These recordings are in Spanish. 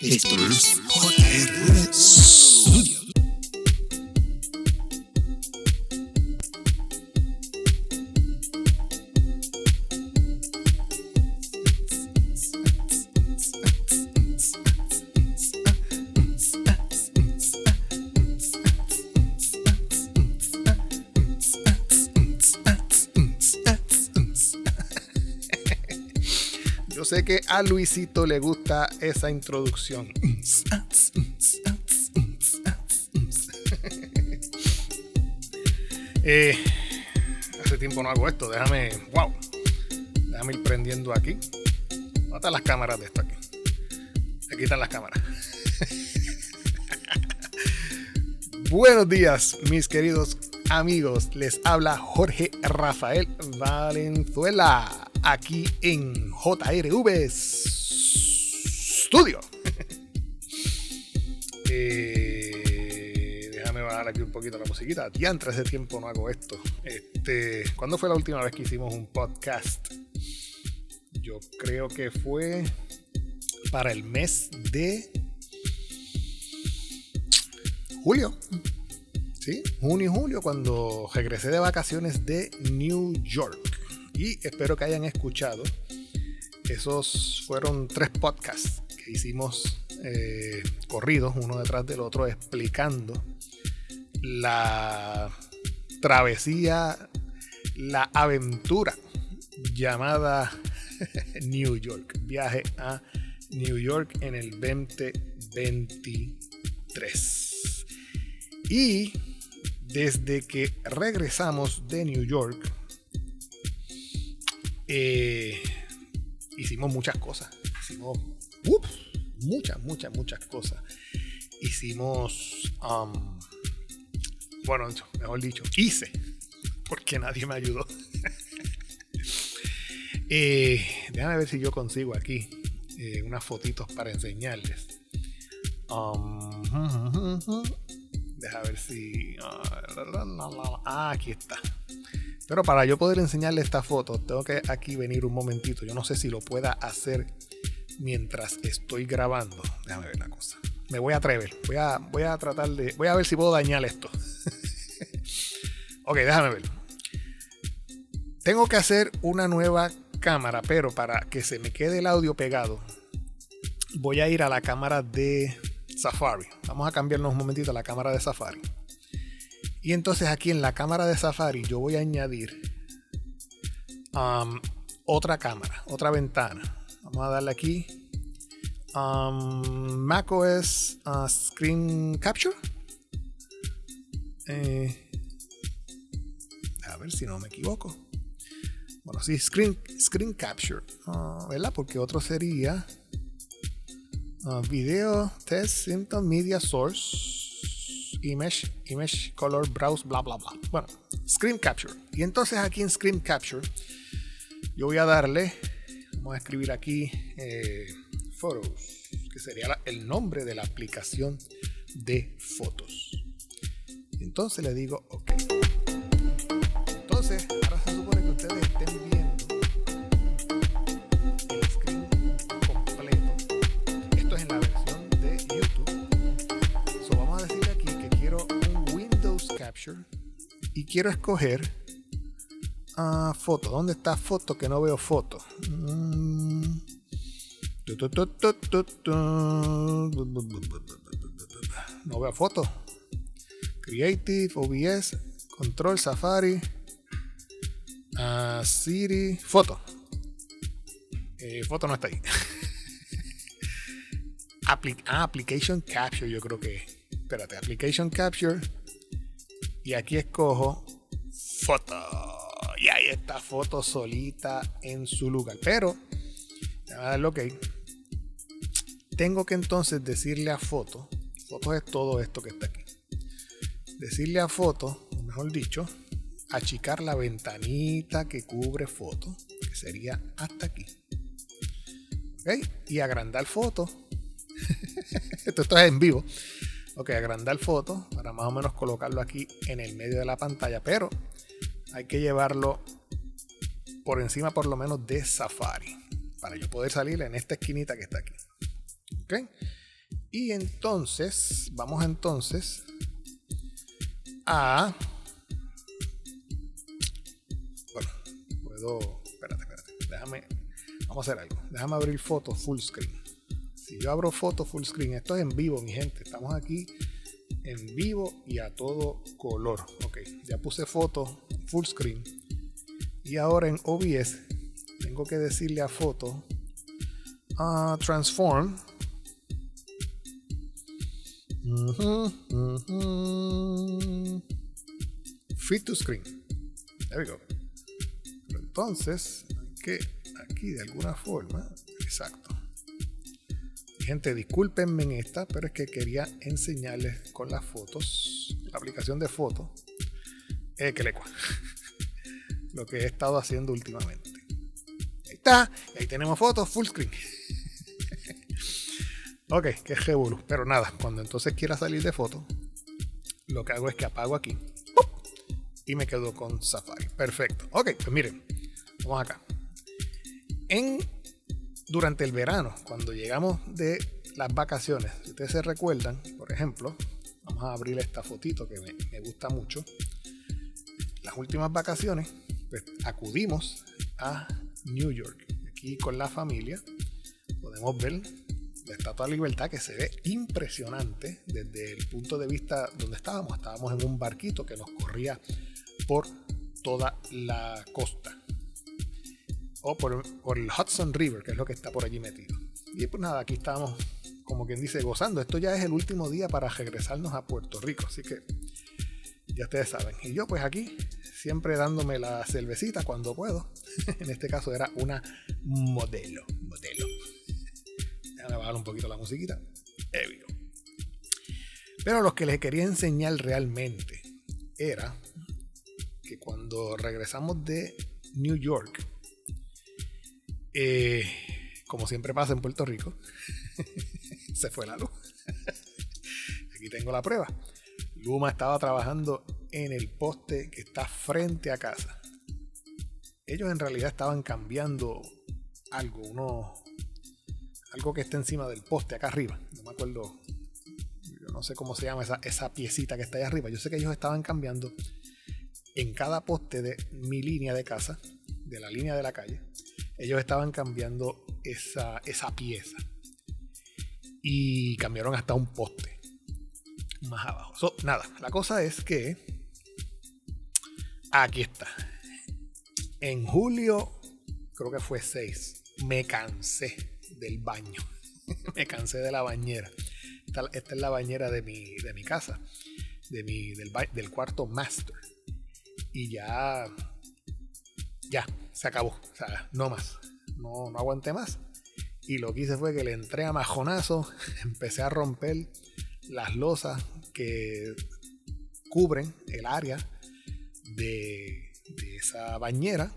Esto es JR a Luisito le gusta esa introducción. Eh, hace tiempo no hago esto. Déjame. ¡Wow! Déjame ir prendiendo aquí. ¿Dónde las cámaras de esto aquí? Aquí están las cámaras. Buenos días, mis queridos amigos. Les habla Jorge Rafael Valenzuela aquí en JRV Studio. Eh, déjame bajar aquí un poquito la musiquita. Diantre, hace tiempo no hago esto. Este, ¿Cuándo fue la última vez que hicimos un podcast? Yo creo que fue para el mes de julio. Sí, junio y julio, cuando regresé de vacaciones de New York. Y espero que hayan escuchado. Esos fueron tres podcasts que hicimos eh, corridos, uno detrás del otro, explicando la travesía, la aventura llamada New York. Viaje a New York en el 2023. Y desde que regresamos de New York, eh, hicimos muchas cosas. Hicimos muchas, muchas, muchas cosas. Hicimos, um, bueno, mejor dicho, hice, porque nadie me ayudó. eh, déjame ver si yo consigo aquí eh, unas fotitos para enseñarles. Um, Deja ver si. Ah, aquí está. Pero para yo poder enseñarle esta foto, tengo que aquí venir un momentito. Yo no sé si lo pueda hacer mientras estoy grabando. Déjame ver la cosa. Me voy a atrever. Voy a, voy a tratar de. Voy a ver si puedo dañar esto. ok, déjame ver. Tengo que hacer una nueva cámara, pero para que se me quede el audio pegado, voy a ir a la cámara de Safari. Vamos a cambiarnos un momentito a la cámara de Safari. Y entonces aquí en la cámara de Safari yo voy a añadir um, otra cámara, otra ventana. Vamos a darle aquí. Um, macOS uh, Screen Capture. Eh, a ver si no me equivoco. Bueno, sí, Screen, screen Capture. Uh, ¿Verdad? Porque otro sería uh, Video Test Symptom Media Source image, image, color, browse, bla, bla, bla. Bueno, Screen Capture. Y entonces aquí en Screen Capture, yo voy a darle, vamos a escribir aquí eh, Photos, que sería el nombre de la aplicación de fotos. Entonces le digo OK. Entonces, ahora se supone que ustedes estén viendo Y quiero escoger uh, foto. ¿Dónde está foto? Que no veo foto. Mm. No veo foto. Creative, OBS, Control, Safari, uh, Siri, foto. Eh, foto no está ahí. Ah, application Capture, yo creo que. Espérate, Application Capture. Y aquí escojo foto. Y ahí está foto solita en su lugar. Pero, voy a darle OK. Tengo que entonces decirle a foto. Foto es todo esto que está aquí. Decirle a foto, mejor dicho, achicar la ventanita que cubre foto, que sería hasta aquí. ¿Ok? Y agrandar foto. esto, esto es en vivo. Ok, agrandar foto para más o menos colocarlo aquí en el medio de la pantalla, pero hay que llevarlo por encima por lo menos de Safari para yo poder salir en esta esquinita que está aquí. Ok, Y entonces, vamos entonces a... Bueno, puedo... Espérate, espérate. Déjame... Vamos a hacer algo. Déjame abrir fotos full screen. Si yo abro fotos full screen, esto es en vivo, mi gente. Estamos aquí en vivo y a todo color. Ok, ya puse fotos full screen. Y ahora en OBS tengo que decirle a foto a transform Fit to screen. There we go. Entonces, que aquí de alguna forma, exacto. Gente, discúlpenme en esta, pero es que quería enseñarles con las fotos, la aplicación de fotos, eh, que le lo que he estado haciendo últimamente. Ahí está, ahí tenemos fotos full screen. Ok, que es Pero nada, cuando entonces quiera salir de foto, lo que hago es que apago aquí. Y me quedo con Safari. Perfecto. Ok, pues miren, vamos acá. En, durante el verano, cuando llegamos de las vacaciones, si ustedes se recuerdan, por ejemplo, vamos a abrir esta fotito que me, gusta mucho. Las últimas vacaciones, pues acudimos a New York. Aquí con la familia podemos ver la Estatua de Libertad que se ve impresionante desde el punto de vista donde estábamos. Estábamos en un barquito que nos corría por toda la costa. O por, el Hudson River, que es lo que está por allí metido. Y pues nada, aquí estábamos, como quien dice, gozando. Esto ya es el último día para regresarnos a Puerto Rico. Así que ya ustedes saben. Y yo pues aquí, siempre dándome la cervecita cuando puedo. en este caso era una modelo. Modelo bajar un poquito la musiquita. Pero lo que les quería enseñar realmente era que cuando regresamos de New York, eh, como siempre pasa en Puerto Rico, se fue la luz. Aquí tengo la prueba. Luma estaba trabajando en el poste que está frente a casa. Ellos en realidad estaban cambiando algo, unos algo que está encima del poste acá arriba. No me acuerdo, yo no sé cómo se llama esa, esa piecita que está ahí arriba. Yo sé que ellos estaban cambiando en cada poste de mi línea de casa, de la línea de la calle, ellos estaban cambiando esa, esa pieza. Y cambiaron hasta un poste más abajo. nada, la cosa es que aquí está. En julio, creo que fue 6, me cansé del baño. me cansé de la bañera. Esta, es la bañera de mi, de mi casa, de mi, del, del cuarto master. Y ya, ya, se acabó. O sea, no más. No, no aguanté más. Y lo que hice fue que le entré a majonazo, empecé a romper las losas que cubren el área de, esa bañera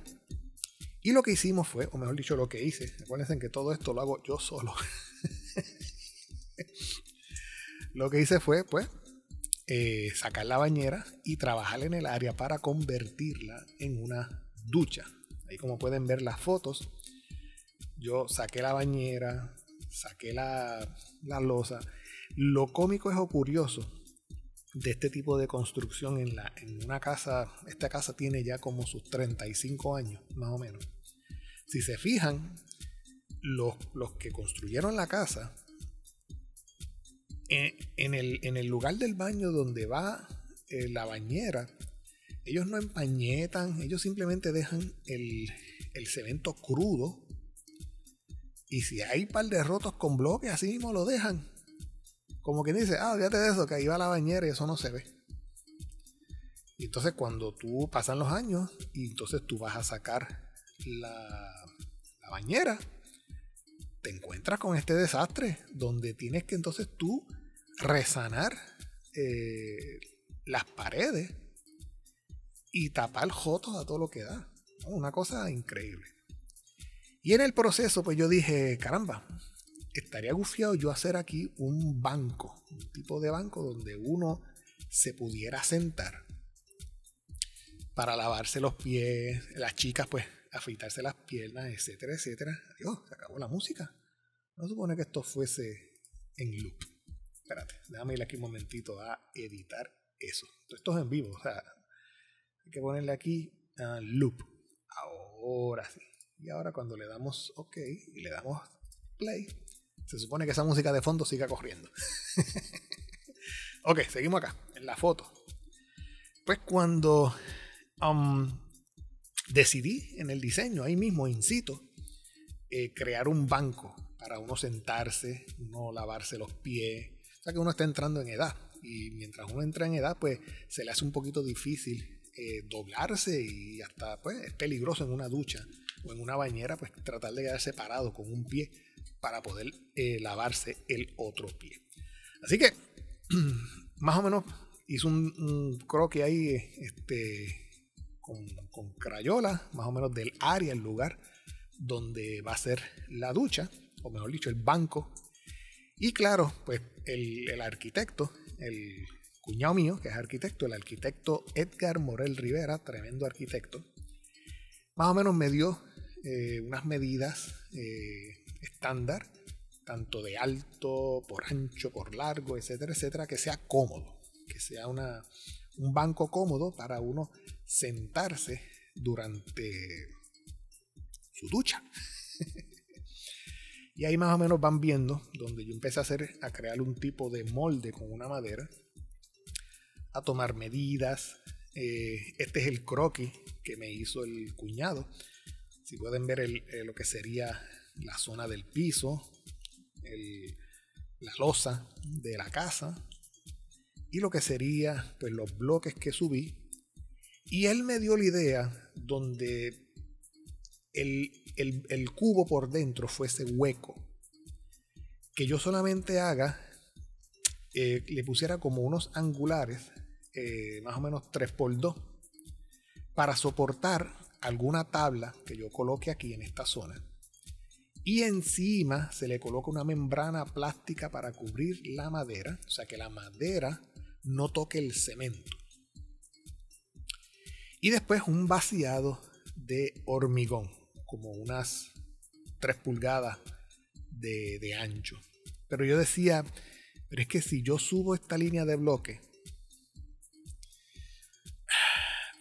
y lo que hicimos fue, o mejor dicho, lo que hice, acuérdense que todo esto lo hago yo solo. lo que hice fue, pues, eh, sacar la bañera y trabajar en el área para convertirla en una ducha. Ahí como pueden ver las fotos, yo saqué la bañera, saqué la, la losa. Lo cómico es o curioso de este tipo de construcción en, la, en una casa, esta casa tiene ya como sus 35 años, más o menos. Si se fijan, los, que construyeron la casa, en, el, lugar del baño donde va eh, la bañera, ellos no empañetan, ellos simplemente dejan el, el cemento crudo. Y si hay un par de rotos con bloques, así mismo lo dejan. Como quien dice, ah, fíjate de eso, que ahí va la bañera y eso no se ve. Y entonces cuando tú pasan los años y entonces tú vas a sacar la, bañera, te encuentras con este desastre donde tienes que entonces tú resanar eh, las paredes y tapar jotos a todo lo que da. Una cosa increíble. Y en el proceso, pues yo dije, caramba, estaría gufiado yo hacer aquí un banco, un tipo de banco donde uno se pudiera sentar para lavarse los pies, las chicas pues afeitarse las piernas, etcétera, etcétera. Dios, se acabó la música. No supone que esto fuese en loop. espérate, déjame ir aquí un momentito a editar eso. Esto es en vivo, o sea, que ponerle aquí loop. Ahora sí. Y ahora cuando le damos OK y le damos play, se supone que esa música de fondo siga corriendo. ok, seguimos acá, en la foto. Pues cuando um, decidí en el diseño, ahí mismo, incito, eh, crear un banco para uno sentarse, uno lavarse los pies. O sea que uno está entrando en edad. Y mientras uno entra en edad, pues se le hace un poquito difícil eh, doblarse y hasta pues es peligroso en una ducha o en una bañera, pues tratar de quedar separado con un pie para poder eh, lavarse el otro pie. Así que, más o menos, hizo un, croquis ahí este, con, crayola, más o menos del área, el lugar donde va a ser la ducha, o mejor dicho, el banco. Y claro, pues el arquitecto, el cuñado mío, que es arquitecto, el arquitecto Edgar Morel Rivera, tremendo arquitecto, más o menos me dio eh, unas medidas eh, estándar, tanto de alto, por ancho, por largo, etcétera, etcétera, que sea cómodo, que sea una, un banco cómodo para uno sentarse durante su ducha. y ahí más o menos van viendo donde yo empecé a hacer a crear un tipo de molde con una madera a tomar medidas. Eh, este es el croquis que me hizo el cuñado. Si pueden ver eh, lo que sería la zona del piso, la losa de la casa y lo que sería pues, los bloques que subí. Y él me dio la idea donde el, el cubo por dentro fuese hueco. Que yo solamente haga, eh, le pusiera como unos angulares eh, más o menos 3x2 para soportar alguna tabla que yo coloque aquí en esta zona. Y encima se le coloca una membrana plástica para cubrir la madera, o sea que la madera no toque el cemento. Y después un vaciado de hormigón, como unas 3 pulgadas de, de ancho. Pero yo decía, pero es que si yo subo esta línea de bloque,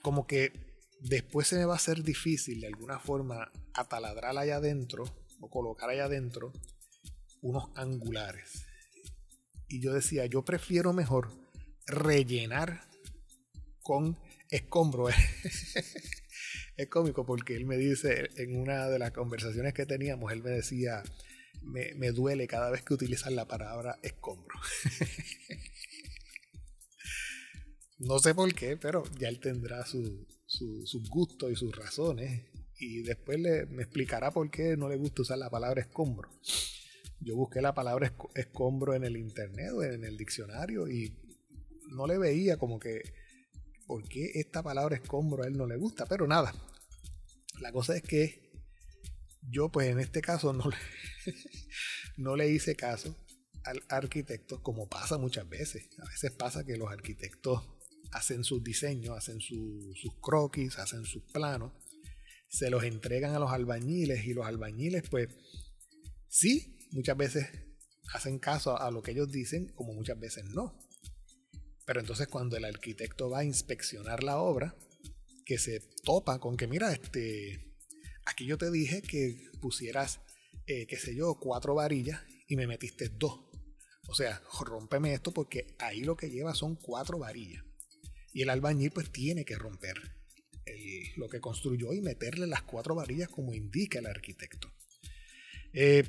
como que después se me va a hacer difícil de alguna forma ataladrar allá adentro o colocar allá adentro unos angulares. Y yo decía, yo prefiero mejor rellenar con escombro. es cómico porque él me dice, en una de las conversaciones que teníamos, él me decía, me, me duele cada vez que utilizas la palabra escombro. No sé por qué, pero ya él tendrá sus su, gustos y sus razones. Y después le, me explicará por qué no le gusta usar la palabra escombro. Yo busqué la palabra escombro en el internet en el diccionario y no le veía como que por qué esta palabra escombro a él no le gusta. Pero nada, la cosa es que yo pues en este caso no le, no le hice caso al arquitecto como pasa muchas veces. A veces pasa que los arquitectos hacen sus diseños, hacen sus croquis, hacen sus planos, se los entregan a los albañiles y los albañiles pues sí, muchas veces hacen caso a lo que ellos dicen, como muchas veces no. Pero entonces cuando el arquitecto va a inspeccionar la obra, que se topa con que, mira, este, aquí yo te dije que pusieras, eh, qué sé yo, cuatro varillas y me metiste dos. O sea, rompeme esto porque ahí lo que lleva son cuatro varillas. Y el albañil pues tiene que romper lo que construyó y meterle las cuatro varillas como indica el arquitecto. Eh,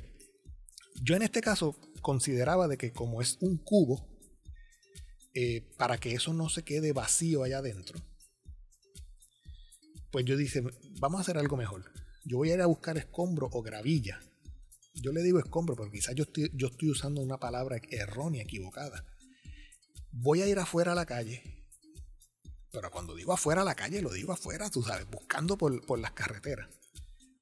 yo en este caso consideraba de que como es un cubo, eh, para que eso no se quede vacío allá adentro, pues yo dije, vamos a hacer algo mejor. Yo voy a ir a buscar escombro o gravilla. Yo le digo escombro porque quizás yo estoy, yo estoy usando una palabra errónea, equivocada. Voy a ir afuera a la calle pero cuando digo afuera a la calle, lo digo afuera, tú sabes, buscando por, las carreteras.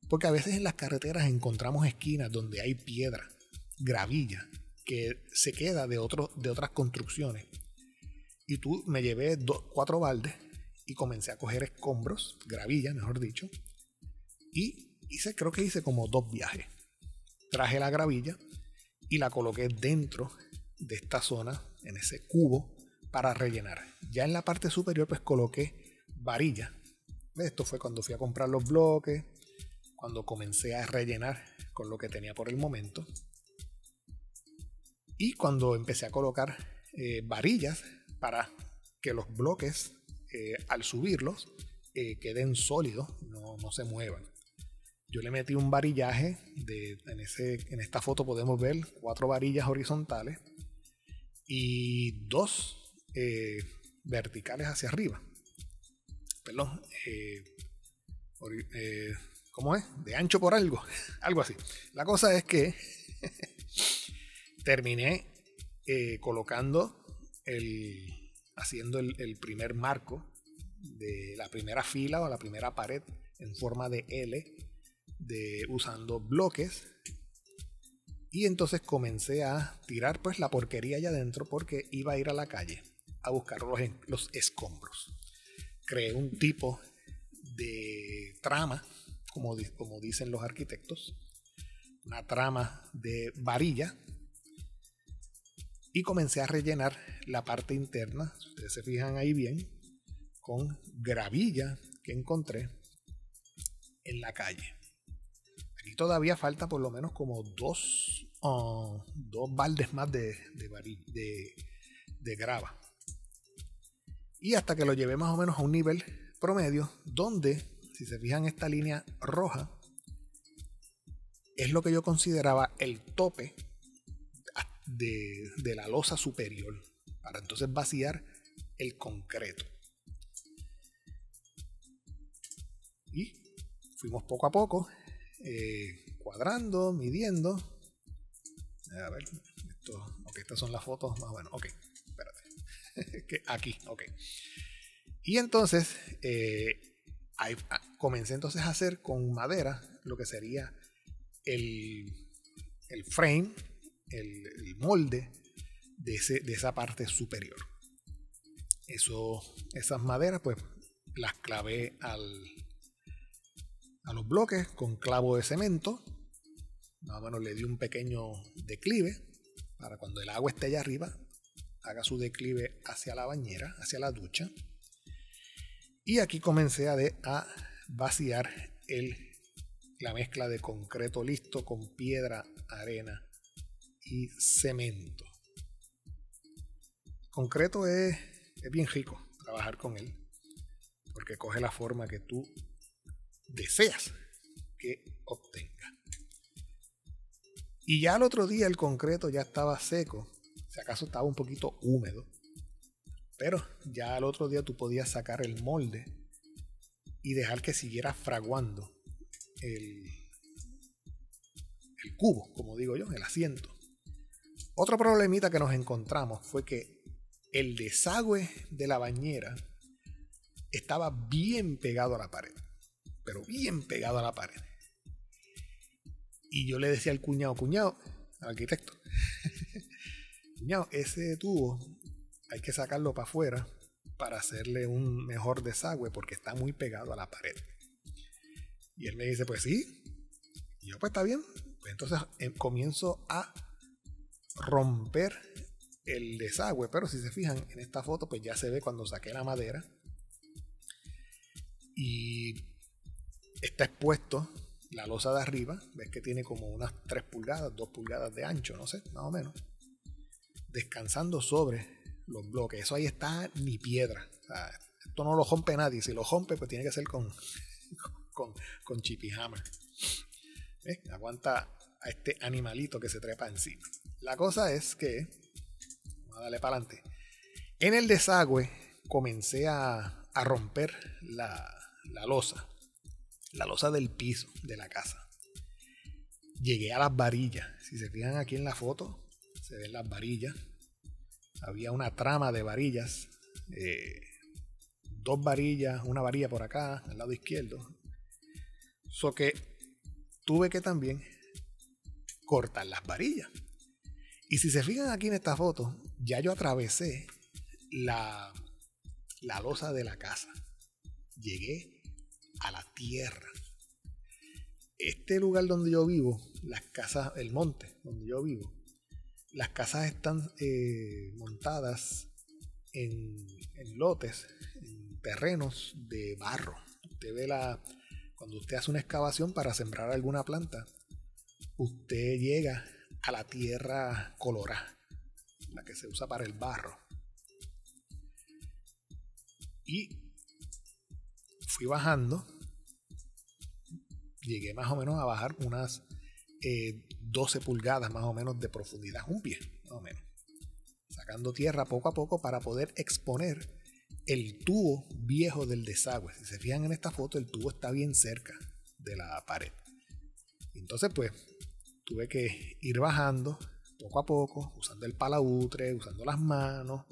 Porque a veces en las carreteras encontramos esquinas donde hay piedra, gravilla, que se queda de, de otras construcciones. Y tú me llevé cuatro baldes y comencé a coger escombros, gravilla, mejor dicho. Y hice, creo que hice como dos viajes. Traje la gravilla y la coloqué dentro de esta zona, en ese cubo, para rellenar. Ya en la parte superior pues coloqué varilla. Esto fue cuando fui a comprar los bloques, cuando comencé a rellenar con lo que tenía por el momento. Y cuando empecé a colocar eh, varillas para que los bloques, eh, al subirlos, eh, queden sólidos, no, no, se muevan. Yo le metí un varillaje, de, en, ese, en esta foto podemos ver cuatro varillas horizontales y dos verticales hacia arriba. Perdón, ¿cómo es? De ancho por algo, algo así. La cosa es que terminé colocando el, haciendo el, primer marco de la primera fila o la primera pared en forma de L, de, usando bloques. Y entonces comencé a tirar pues la porquería allá adentro porque iba a ir a la calle a buscar los, los escombros. Creé un tipo de trama, como, dicen los arquitectos, una trama de varilla y comencé a rellenar la parte interna, si ustedes se fijan ahí bien, con gravilla que encontré en la calle. Aquí todavía falta por lo menos como dos, ah, dos baldes más de grava. Y hasta que lo llevé más o menos a un nivel promedio, donde, si se fijan esta línea roja, es lo que yo consideraba el tope de, la losa superior para entonces vaciar el concreto. Y fuimos poco a poco eh, cuadrando, midiendo. A ver, esto, estas son las fotos más bueno. Ok, espérate. aquí, ok. Y entonces eh, ah, comencé entonces a hacer con madera lo que sería el, el frame el, molde de, ese, de, esa parte superior. Eso, esas maderas, pues las clavé al, a los bloques con clavo de cemento. Más o menos le di un pequeño declive para cuando el agua esté allá arriba, haga su declive hacia la bañera, hacia la ducha. Y aquí comencé a, vaciar el, la mezcla de concreto listo con piedra, arena y cemento. Concreto es, es bien rico trabajar con él, porque coge la forma que tú deseas que obtenga. Y ya el otro día el concreto ya estaba seco, si acaso estaba un poquito húmedo, pero ya al otro día tú podías sacar el molde y dejar que siguiera fraguando el, el cubo, como digo yo, el asiento. Otro problemita que nos encontramos fue que el desagüe de la bañera estaba bien pegado a la pared, pero bien pegado a la pared. Y yo le decía al cuñado, cuñado, al arquitecto, ese tubo hay que sacarlo para afuera para hacerle un mejor desagüe porque está muy pegado a la pared. Y él me dice, pues sí. Y yo, pues está bien. Pues entonces em, comienzo a romper el desagüe, pero si se fijan en esta foto, pues ya se ve cuando saqué la madera y está expuesto la losa de arriba, ves que tiene como unas 3 pulgadas, 2 pulgadas de ancho, no sé, más o menos, descansando sobre los bloques. Eso ahí está ni piedra. esto no lo rompe nadie. Si lo rompe, pues tiene que ser con, con, con chippy hammer. Aguanta a este animalito que se trepa encima. La cosa es que, vamos a darle para adelante, en el desagüe comencé a, romper la, la losa, la losa del piso de la casa. Llegué a las varillas. Si se fijan aquí en la foto, se ven las varillas. Había una trama de varillas. Eh, dos varillas, una varilla por acá, al lado izquierdo. So que tuve que también cortar las varillas. Y si se fijan aquí en esta foto, ya yo atravesé la, la losa de la casa. Llegué a la tierra. Este lugar donde yo vivo, las casas, el monte donde yo vivo, las casas están eh, montadas en, lotes, en terrenos de barro. Usted ve la. Cuando usted hace una excavación para sembrar alguna planta, usted llega a la tierra colorada, la que se usa para el barro. Y fui bajando, llegué más o menos a bajar unas 12 eh, pulgadas más o menos de profundidad, un pie más o menos, sacando tierra poco a poco para poder exponer el tubo viejo del desagüe. Si se fijan en esta foto, el tubo está bien cerca de la pared. Entonces, pues, tuve que ir bajando poco a poco, usando el palautre, usando las manos,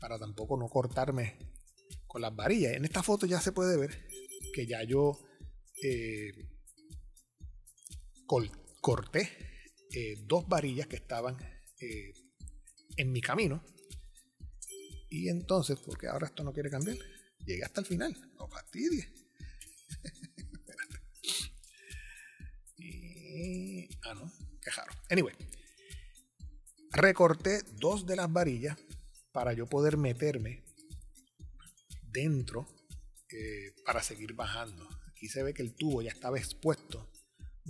para tampoco no cortarme con las varillas. En esta foto ya se puede ver que ya yo eh, corté eh, dos varillas que estaban eh, en mi camino. Y entonces, porque ahora esto no quiere cambiar, llegué hasta el final. No fastidie. y, ah, no, quejaron. Anyway, recorté dos de las varillas para yo poder meterme dentro eh, para seguir bajando. Aquí se ve que el tubo ya estaba expuesto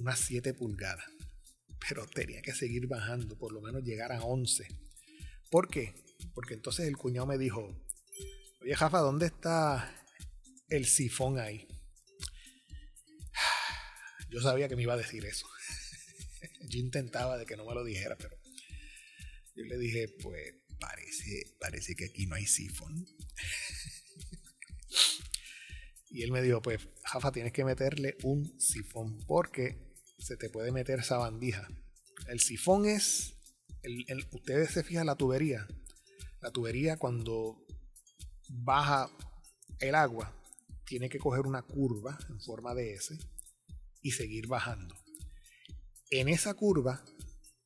unas 7 pulgadas, pero tenía que seguir bajando, por lo menos llegar a 11. ¿Por qué? Porque entonces el cuñado me dijo, oye Jafa, ¿dónde está el sifón ahí? Yo sabía que me iba a decir eso. Yo intentaba de que no me lo dijera, pero yo le dije, pues parece, parece que aquí no hay sifón. Y él me dijo, pues, Jafa, tienes que meterle un sifón porque se te puede meter sabandija. El sifón es, el, ustedes se fijan la tubería. La tubería cuando baja el agua tiene que coger una curva en forma de S y seguir bajando. En esa curva,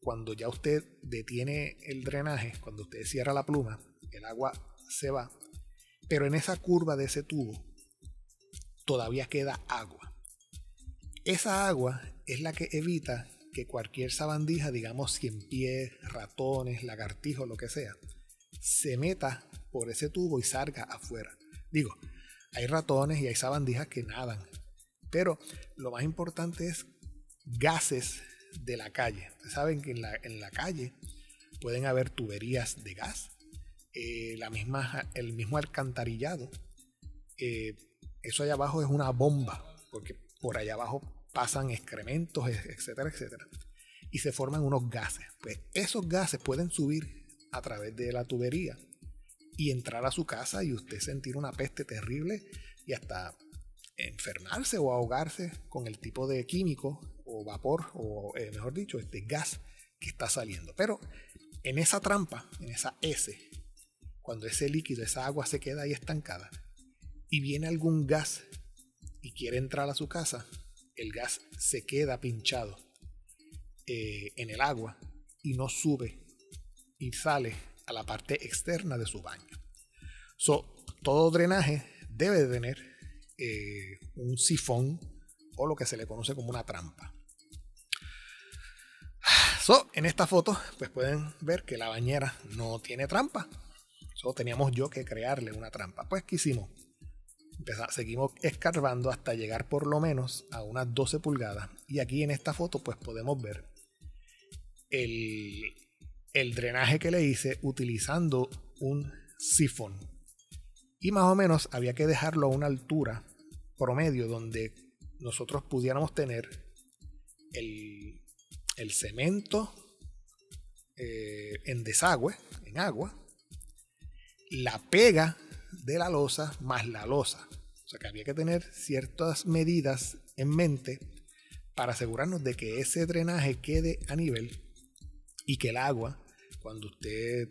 cuando ya usted detiene el drenaje, cuando usted cierra la pluma, el agua se va. Pero en esa curva de ese tubo todavía queda agua. Esa agua es la que evita que cualquier sabandija, digamos cien pies, ratones, lagartijos, lo que sea, se meta por ese tubo y salga afuera. Digo, hay ratones y hay sabandijas que nadan, pero lo más importante es gases de la calle. Ustedes saben que en la, en la calle pueden haber tuberías de gas, eh, la misma, el mismo alcantarillado. Eh, eso allá abajo es una bomba, porque por allá abajo pasan excrementos, etcétera, etcétera. Y se forman unos gases. Pues esos gases pueden subir a través de la tubería y entrar a su casa y usted sentir una peste terrible y hasta enfermarse o ahogarse con el tipo de químico o vapor o eh, mejor dicho este gas que está saliendo pero en esa trampa en esa S cuando ese líquido esa agua se queda ahí estancada y viene algún gas y quiere entrar a su casa, el gas se queda pinchado eh, en el agua y no sube y sale a la parte externa de su baño. So, todo drenaje debe tener eh, un sifón o lo que se le conoce como una trampa. So, en esta foto, pues pueden ver que la bañera no tiene trampa. So, teníamos yo que crearle una trampa. Pues, ¿qué hicimos? Seguimos escarbando hasta llegar por lo menos a unas 12 pulgadas. Y aquí en esta foto pues podemos ver el, el drenaje que le hice utilizando un sifón. Y más o menos había que dejarlo a una altura promedio donde nosotros pudiéramos tener el, el cemento eh, en desagüe, en agua, la pega de la losa más la losa. O sea que había que tener ciertas medidas en mente para asegurarnos de que ese drenaje quede a nivel y que el agua, cuando usted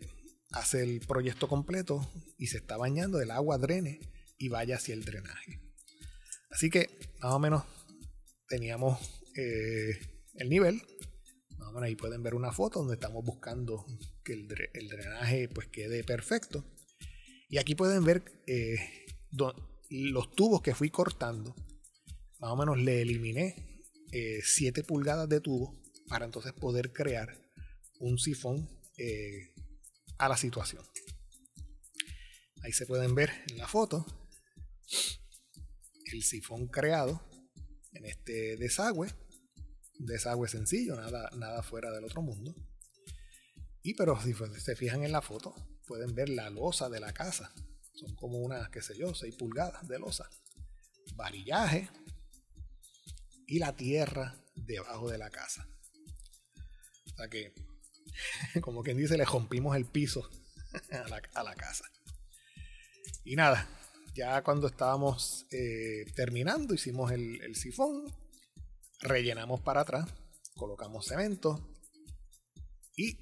hace el proyecto completo y se está bañando, el agua drene y vaya hacia el drenaje. Así que más o menos teníamos eh, el nivel. Más ahí pueden ver una foto donde estamos buscando que el, el drenaje pues quede perfecto. Y aquí pueden ver eh, los tubos que fui cortando. Más o menos le eliminé 7 eh, pulgadas de tubo para entonces poder crear un sifón eh, a la situación. Ahí se pueden ver en la foto el sifón creado en este desagüe. Desagüe sencillo, nada, nada fuera del otro mundo. Y pero si se fijan en la foto, pueden ver la losa de la casa. Son como unas, qué sé yo, 6 pulgadas de losa. Varillaje y la tierra debajo de la casa. O sea que, como quien dice, le rompimos el piso a la, casa. Y nada, ya cuando estábamos eh, terminando, hicimos el, sifón, rellenamos para atrás, colocamos cemento y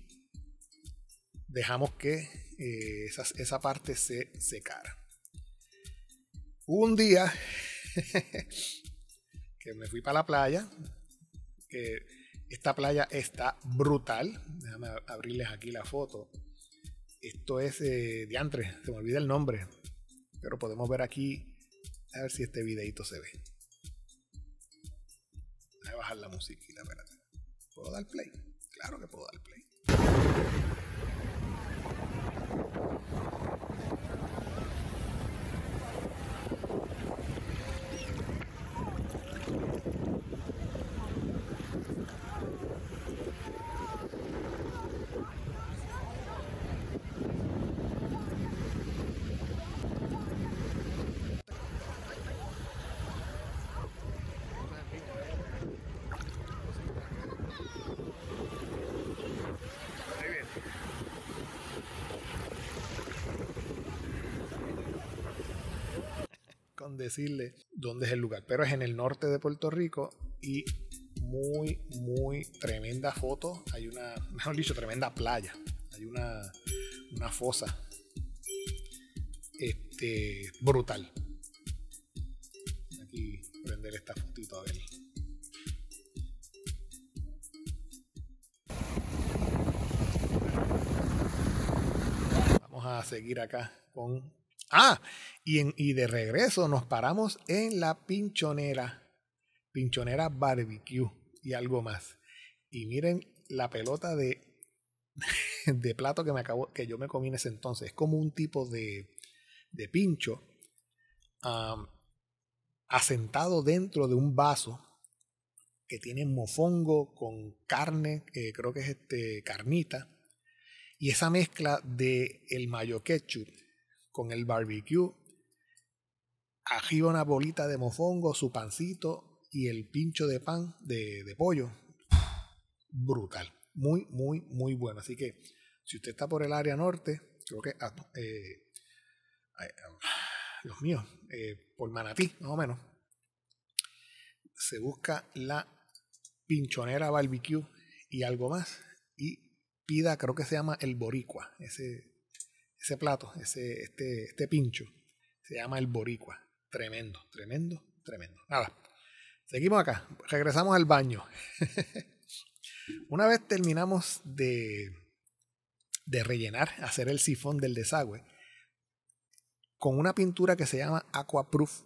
dejamos que eh, esa, parte se secara. un día que me fui para la playa, que esta playa está brutal. Déjame abrirles aquí la foto. Esto es eh, diantre, se me olvida el nombre. Pero podemos ver aquí, a ver si este videito se ve. Voy a bajar la musiquita. ¿Puedo dar play? Claro que puedo dar play. Decirle dónde es el lugar, pero es en el norte de Puerto Rico y muy, muy tremenda foto. Hay una, mejor dicho, tremenda playa. Hay una, una fosa este, brutal. Aquí prender esta fotito a ver. Vamos a seguir acá con Ah, y, de regreso nos paramos en la pinchonera. Pinchonera barbecue y algo más. Y miren la pelota de, de plato que, me acabo, que yo me comí en ese entonces. Es como un tipo de, de pincho asentado dentro de un vaso que tiene mofongo con carne, creo que es este, carnita. Y esa mezcla de el mayo ketchup con el barbecue, arriba una bolita de mofongo, su pancito y el pincho de pan de, pollo. Brutal. Muy, muy, muy bueno. Así que si usted está por el área norte, creo que ah, eh, los míos, eh, por Manatí, más o menos, se busca la pinchonera barbecue y algo más y pida, creo que se llama el boricua, ese ese plato, ese, este, este pincho, se llama el boricua. Tremendo, tremendo, tremendo. Nada, seguimos acá. Regresamos al baño. Una vez terminamos de, de rellenar, hacer el sifón del desagüe, con una pintura que se llama Aquaproof,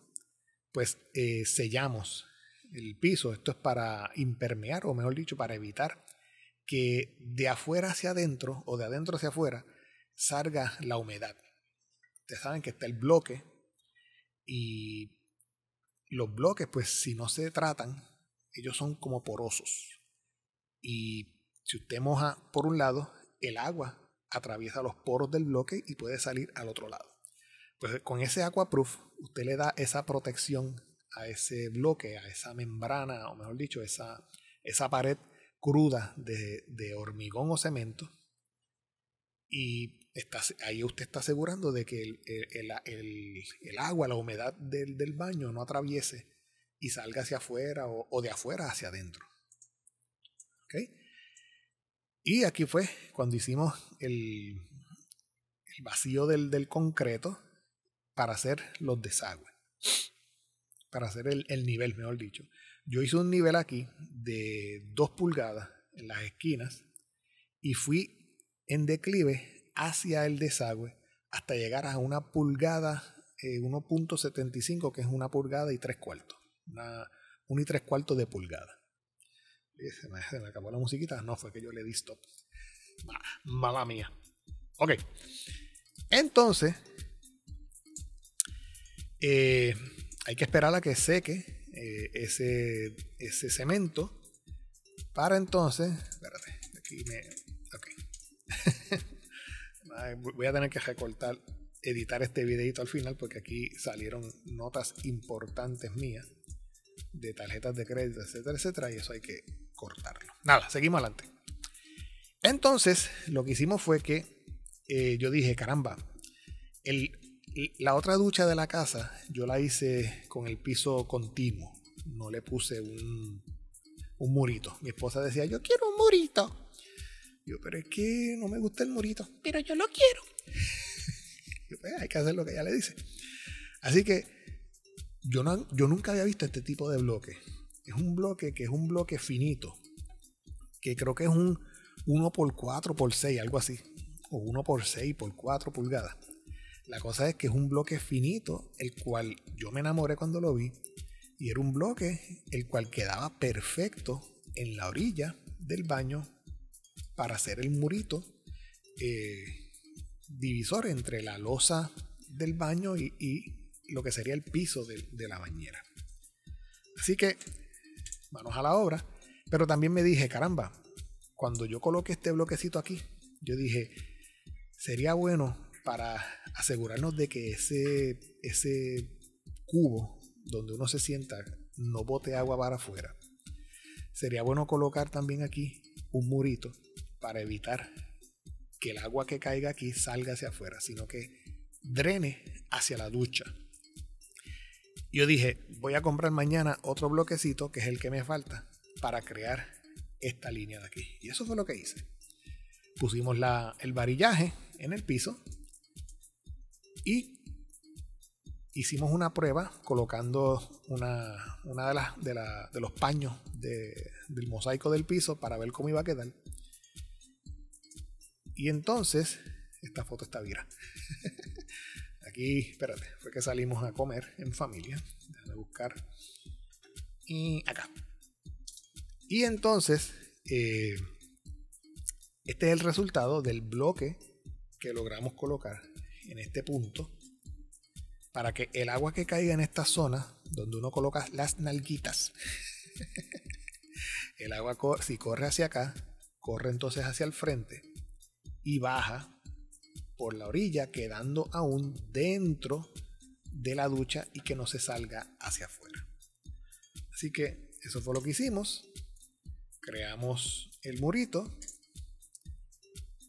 pues eh, sellamos el piso. Esto es para impermear, o mejor dicho, para evitar que de afuera hacia adentro o de adentro hacia afuera salga la humedad. Ustedes saben que está el bloque y los bloques, pues si no se tratan, ellos son como porosos. Y si usted moja por un lado, el agua atraviesa los poros del bloque y puede salir al otro lado. Pues con ese aquaproof, usted le da esa protección a ese bloque, a esa membrana, o mejor dicho, esa, esa pared cruda de, de hormigón o cemento. Y ahí usted está asegurando de que el, agua, la humedad del, baño no atraviese y salga hacia afuera o, de afuera hacia adentro. Y aquí fue cuando hicimos el, vacío del, concreto para hacer los desagües. Para hacer el, el nivel, mejor dicho. Yo hice un nivel aquí de 2 pulgadas en las esquinas y fui en declive hacia el desagüe hasta llegar a una pulgada, 1.75, eh, que es una pulgada y tres cuartos. Una, un y tres cuartos de pulgada. Se me, acabó la musiquita. No, fue que yo le di stop. Mala mía. Ok. Entonces, eh, hay que esperar a que seque eh, ese, ese cemento para entonces. Espérate, aquí me. Ok. Voy a tener que recortar, editar este videito al final porque aquí salieron notas importantes mías de tarjetas de crédito, etcétera, etcétera, y eso hay que cortarlo. Nada, seguimos adelante. Entonces, lo que hicimos fue que eh, yo dije, caramba, el, la otra ducha de la casa yo la hice con el piso continuo, no le puse un, un murito. Mi esposa decía, yo quiero un murito. Yo, pero es que no me gusta el murito, pero yo lo quiero. Pues, hay que hacer lo que ella le dice. Así que yo, no, yo nunca había visto este tipo de bloque. Es un bloque que es un bloque finito, que creo que es un 1 por 4 por 6, algo así o 1 por 6 por 4 pulgadas. La cosa es que es un bloque finito, el cual yo me enamoré cuando lo vi, y era un bloque el cual quedaba perfecto en la orilla del baño para hacer el murito eh, divisor entre la losa del baño y, lo que sería el piso de, la bañera. Así que, manos a la obra. Pero también me dije, caramba, cuando yo coloque este bloquecito aquí, yo dije, sería bueno para asegurarnos de que ese, ese cubo donde uno se sienta no bote agua para afuera. Sería bueno colocar también aquí un murito para evitar que el agua que caiga aquí salga hacia afuera, sino que drene hacia la ducha. Yo dije, voy a comprar mañana otro bloquecito, que es el que me falta, para crear esta línea de aquí. Y eso fue lo que hice. Pusimos el varillaje en el piso y hicimos una prueba colocando una, de los paños del mosaico del piso para ver cómo iba a quedar. Y entonces, esta foto está vira. Aquí, espérate, fue que salimos a comer en familia. Déjame buscar. Y acá. Y entonces, eh, este es el resultado del bloque que logramos colocar en este punto para que el agua que caiga en esta zona donde uno coloca las nalguitas, el agua si corre hacia acá, corre entonces hacia el frente y baja por la orilla quedando aún dentro de la ducha y que no se salga hacia afuera. Así que eso fue lo que hicimos. Creamos el murito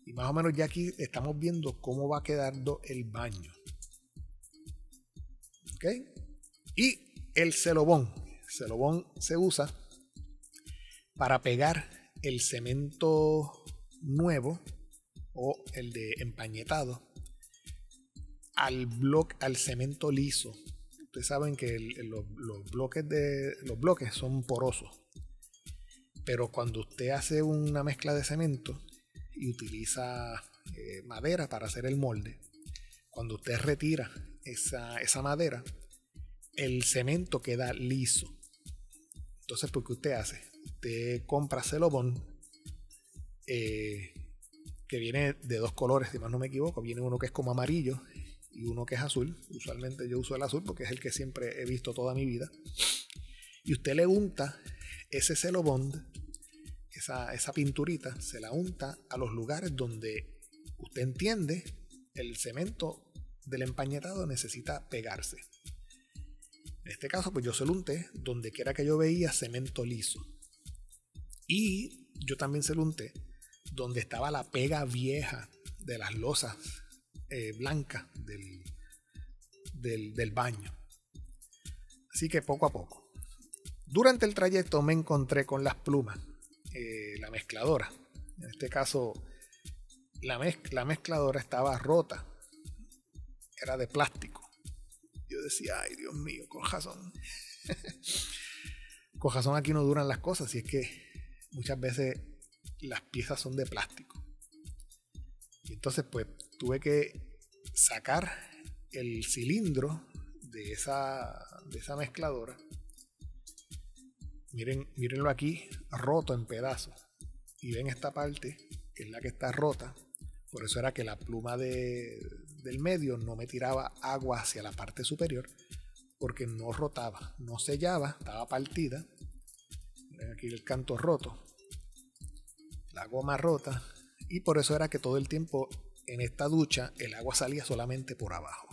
y más o menos ya aquí estamos viendo cómo va quedando el baño. ¿Ok? Y el celobón. El celobón se usa para pegar el cemento nuevo o el de empañetado al bloque, al cemento liso. Ustedes saben que los, bloques de, los bloques son porosos. Pero cuando usted hace una mezcla de cemento, y utiliza eh, madera para hacer el molde, cuando usted retira esa, esa madera, el cemento queda liso. Entonces, ¿por qué usted hace? Usted compra celobón eh, que viene de dos colores, si más no me equivoco. Viene uno que es como amarillo y uno que es azul. Usualmente yo uso el azul porque es el que siempre he visto toda mi vida. Y usted le unta ese celobón esa, pinturita se la unta a los lugares donde usted entiende el cemento del empañetado necesita pegarse. En este caso, pues yo se lo unté donde quiera que yo veía cemento liso. Y yo también se lo unté donde estaba la pega vieja de las losas eh, blancas del, del, baño. Así que poco a poco. Durante el trayecto me encontré con las plumas eh, la mezcladora. En este caso, la, la mezcladora estaba rota. Era de plástico. Yo decía, ay Dios mío, con razón. con razón aquí no duran las cosas. Y es que muchas veces las piezas son de plástico. Y entonces pues tuve que sacar el cilindro de esa, de esa mezcladora Miren, mírenlo aquí, roto en pedazos. Y ven esta parte que es la que está rota. Por eso era que la pluma de, del medio no me tiraba agua hacia la parte superior, porque no rotaba, no sellaba, estaba partida. aquí el canto roto, la goma rota, y por eso era que todo el tiempo en esta ducha el agua salía solamente por abajo.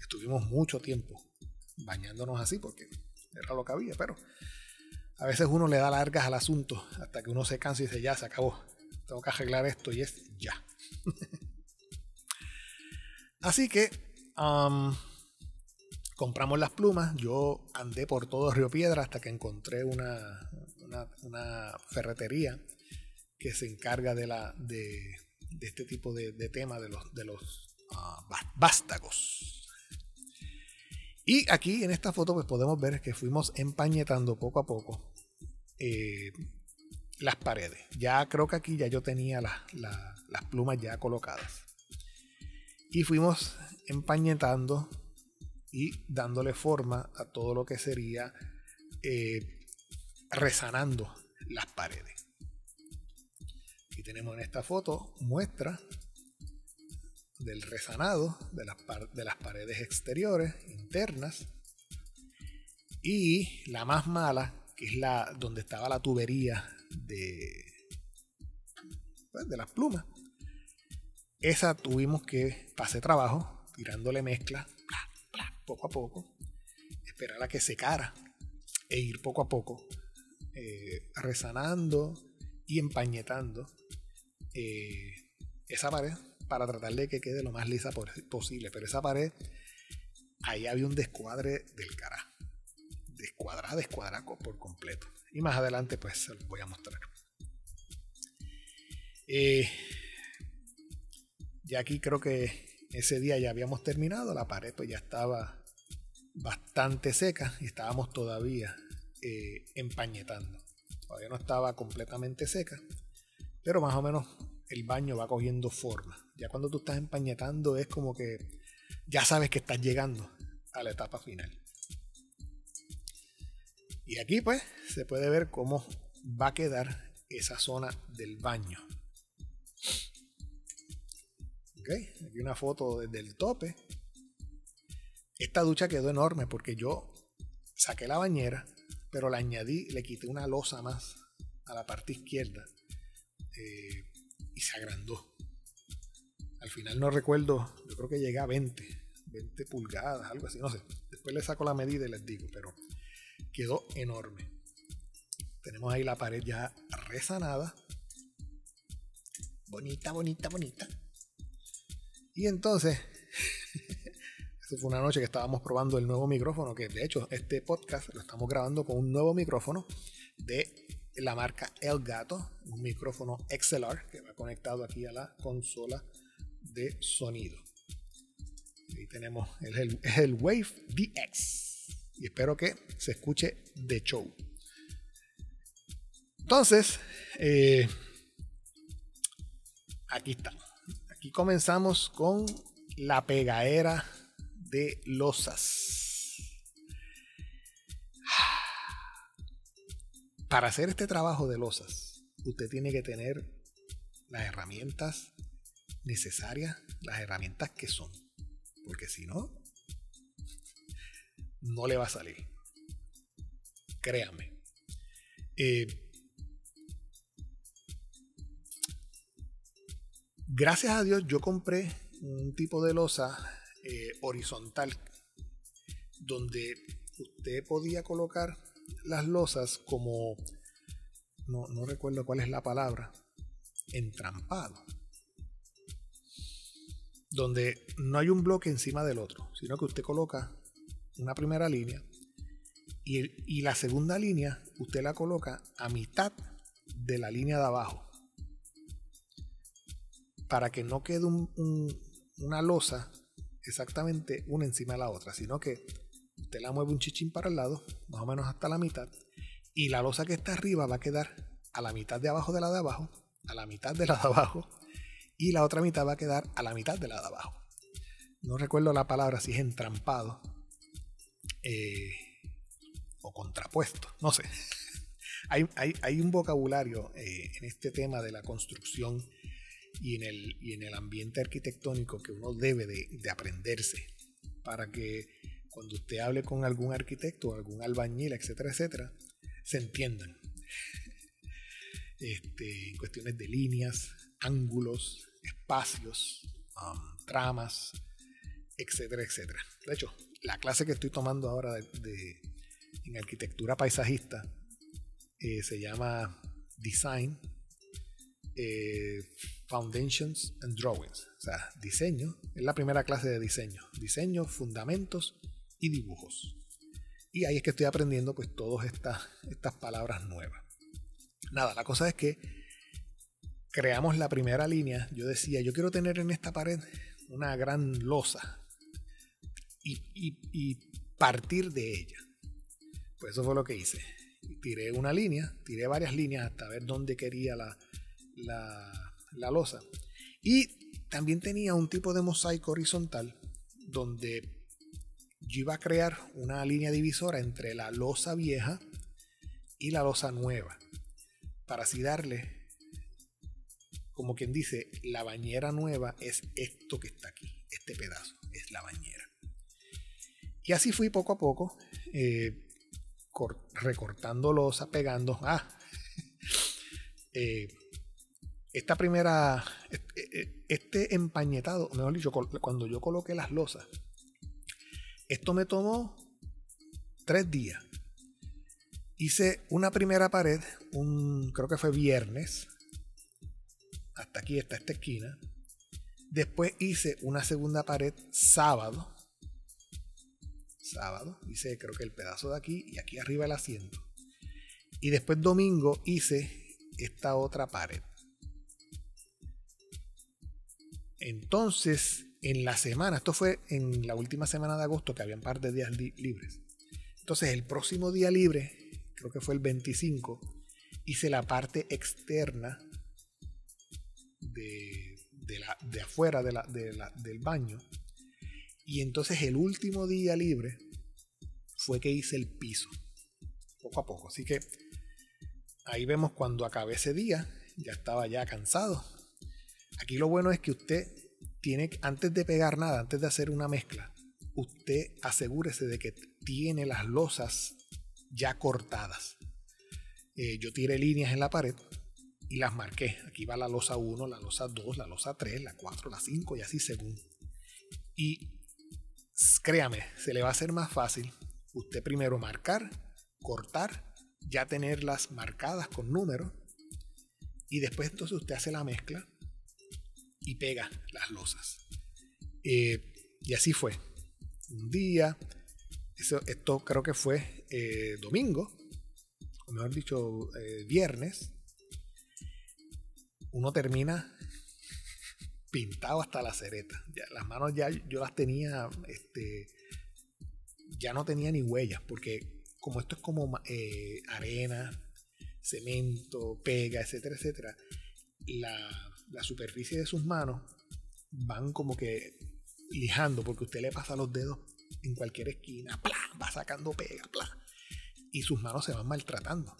Estuvimos mucho tiempo bañándonos así porque era lo que había, pero a veces uno le da largas al asunto hasta que uno se cansa y dice, ya, se acabó, tengo que arreglar esto y es ya. así que compramos las plumas, yo andé por todo Río Piedra hasta que encontré una, una, ferretería que se encarga de, la, de, este tipo de, tema de los, de los ah, vástagos. Y aquí en esta foto pues podemos ver que fuimos empañetando poco a poco eh, las paredes. Ya creo que aquí ya yo tenía las plumas ya colocadas. Y fuimos empañetando y dándole forma a todo lo que sería eh, resanando las paredes. Tenemos en esta foto muestra del resanado de las, de las paredes exteriores, internas. Y la más mala, que es la donde estaba la tubería de, pues, las plumas. Esa tuvimos que pasar trabajo, tirándole mezcla, poco a poco, esperar a que secara e ir poco a poco eh, resanando y empañetando eh, esa pared para tratar de que quede lo más lisa posible. Pero esa pared, ahí había un descuadre del cara. Descuadrada, descuadrada por completo. Y más adelante, pues se los voy a mostrar. Eh, ya aquí creo que ese día ya habíamos terminado. La pared pues ya estaba bastante seca y estábamos todavía eh, empañetando. Todavía no estaba completamente seca, pero más o menos el baño va cogiendo forma. Ya cuando tú estás empañetando es como que ya sabes que estás llegando a la etapa final. Y aquí pues se puede ver cómo va a quedar esa zona del baño. Ok, aquí una foto desde el tope. Esta ducha quedó enorme porque yo saqué la bañera, pero la añadí, le quité una losa más a la parte izquierda eh, y se agrandó. Al final no recuerdo, yo creo que llegué a 20, 20 pulgadas, algo así, no sé. Después le saco la medida y les digo, pero quedó enorme. Tenemos ahí la pared ya resanada. Bonita, bonita, bonita. Y entonces, esta fue una noche que estábamos probando el nuevo micrófono, que de hecho este podcast lo estamos grabando con un nuevo micrófono de la marca Elgato, un micrófono XLR que va conectado aquí a la consola de sonido. Ahí tenemos el, el, Wave DX y espero que se escuche de show. Entonces, eh, aquí está. Aquí comenzamos con la pegadera de losas. Para hacer este trabajo de losas, usted tiene que tener las herramientas necesarias, las herramientas que son. Porque si no, no le va a salir. Créame. Eh, gracias a Dios yo compré un tipo de losa eh, horizontal donde usted podía colocar las losas como, no, no recuerdo cuál es la palabra, entrampado. Donde no hay un bloque encima del otro, sino que usted coloca una primera línea y, la segunda línea usted la coloca a mitad de la línea de abajo. Para que no quede una losa exactamente una encima de la otra, sino que usted la mueve un chichín para el lado, más o menos hasta la mitad, y la losa que está arriba va a quedar a la mitad de abajo de la de abajo, a la mitad de la de abajo y la otra mitad va a quedar a la mitad de la de abajo. No recuerdo la palabra si es entrampado eh, o contrapuesto, no sé. hay, un vocabulario eh, en este tema de la construcción y en, el, y en el ambiente arquitectónico que uno debe de, de aprenderse para que cuando usted hable con algún arquitecto, algún albañil, etcétera, etcétera, se entiendan. Este, en cuestiones de líneas, ángulos, espacios, um, tramas, etcétera, etcétera. De hecho, la clase que estoy tomando ahora de, en arquitectura paisajista eh, se llama Design eh, Foundations and Drawings. O sea, diseño, es la primera clase de diseño. Diseño, fundamentos y dibujos. Y ahí es que estoy aprendiendo pues todas estas, estas palabras nuevas. Nada, la cosa es que creamos la primera línea. Yo decía, yo quiero tener en esta pared una gran losa y, partir de ella. Pues eso fue lo que hice. Tiré una línea, tiré varias líneas hasta ver dónde quería la, la, la losa. Y también tenía un tipo de mosaico horizontal donde yo iba a crear una línea divisora entre la losa vieja y la losa nueva. Para así darle, como quien dice, la bañera nueva es esto que está aquí, este pedazo, es la bañera. Y así fui poco a poco, eh, recortando losa, pegando. Ah, eh, esta primera, este, este empañetado, mejor dicho, cuando yo coloqué las losas, esto me tomó tres días. Hice una primera pared, un, creo que fue viernes, hasta aquí, hasta esta esquina. Después hice una segunda pared sábado. Sábado, hice creo que el pedazo de aquí y aquí arriba el asiento. Y después domingo hice esta otra pared. Entonces, en la semana, esto fue en la última semana de agosto que había un par de días libres. Entonces el próximo día libre, creo que fue el 25, hice la parte externa de, de, afuera del baño. Y entonces el último día libre fue que hice el piso, poco a poco. Así que ahí vemos cuando acabé ese día, ya estaba ya cansado. Aquí lo bueno es que usted tiene, antes de pegar nada, antes de hacer una mezcla, usted asegúrese de que tiene las losas ya cortadas. Eh, yo tiré líneas en la pared y las marqué. Aquí va la losa 1, la losa 2, la losa 3, la 4, la 5 y así según. Y créame, se le va a hacer más fácil usted primero marcar, cortar, ya tenerlas marcadas con números y después entonces usted hace la mezcla y pega las losas. Eh, y así fue. Un día, esto creo que fue eh, domingo, o mejor dicho, eh, viernes, uno termina pintado hasta la cereta. Ya, las manos ya yo las tenía, este, ya no tenía ni huellas, porque como esto es como arena, cemento, pega, etcétera, etcétera, la, la superficie de sus manos van como que lijando, porque usted le pasa los dedos en cualquier esquina, va sacando pega, y sus manos se van maltratando,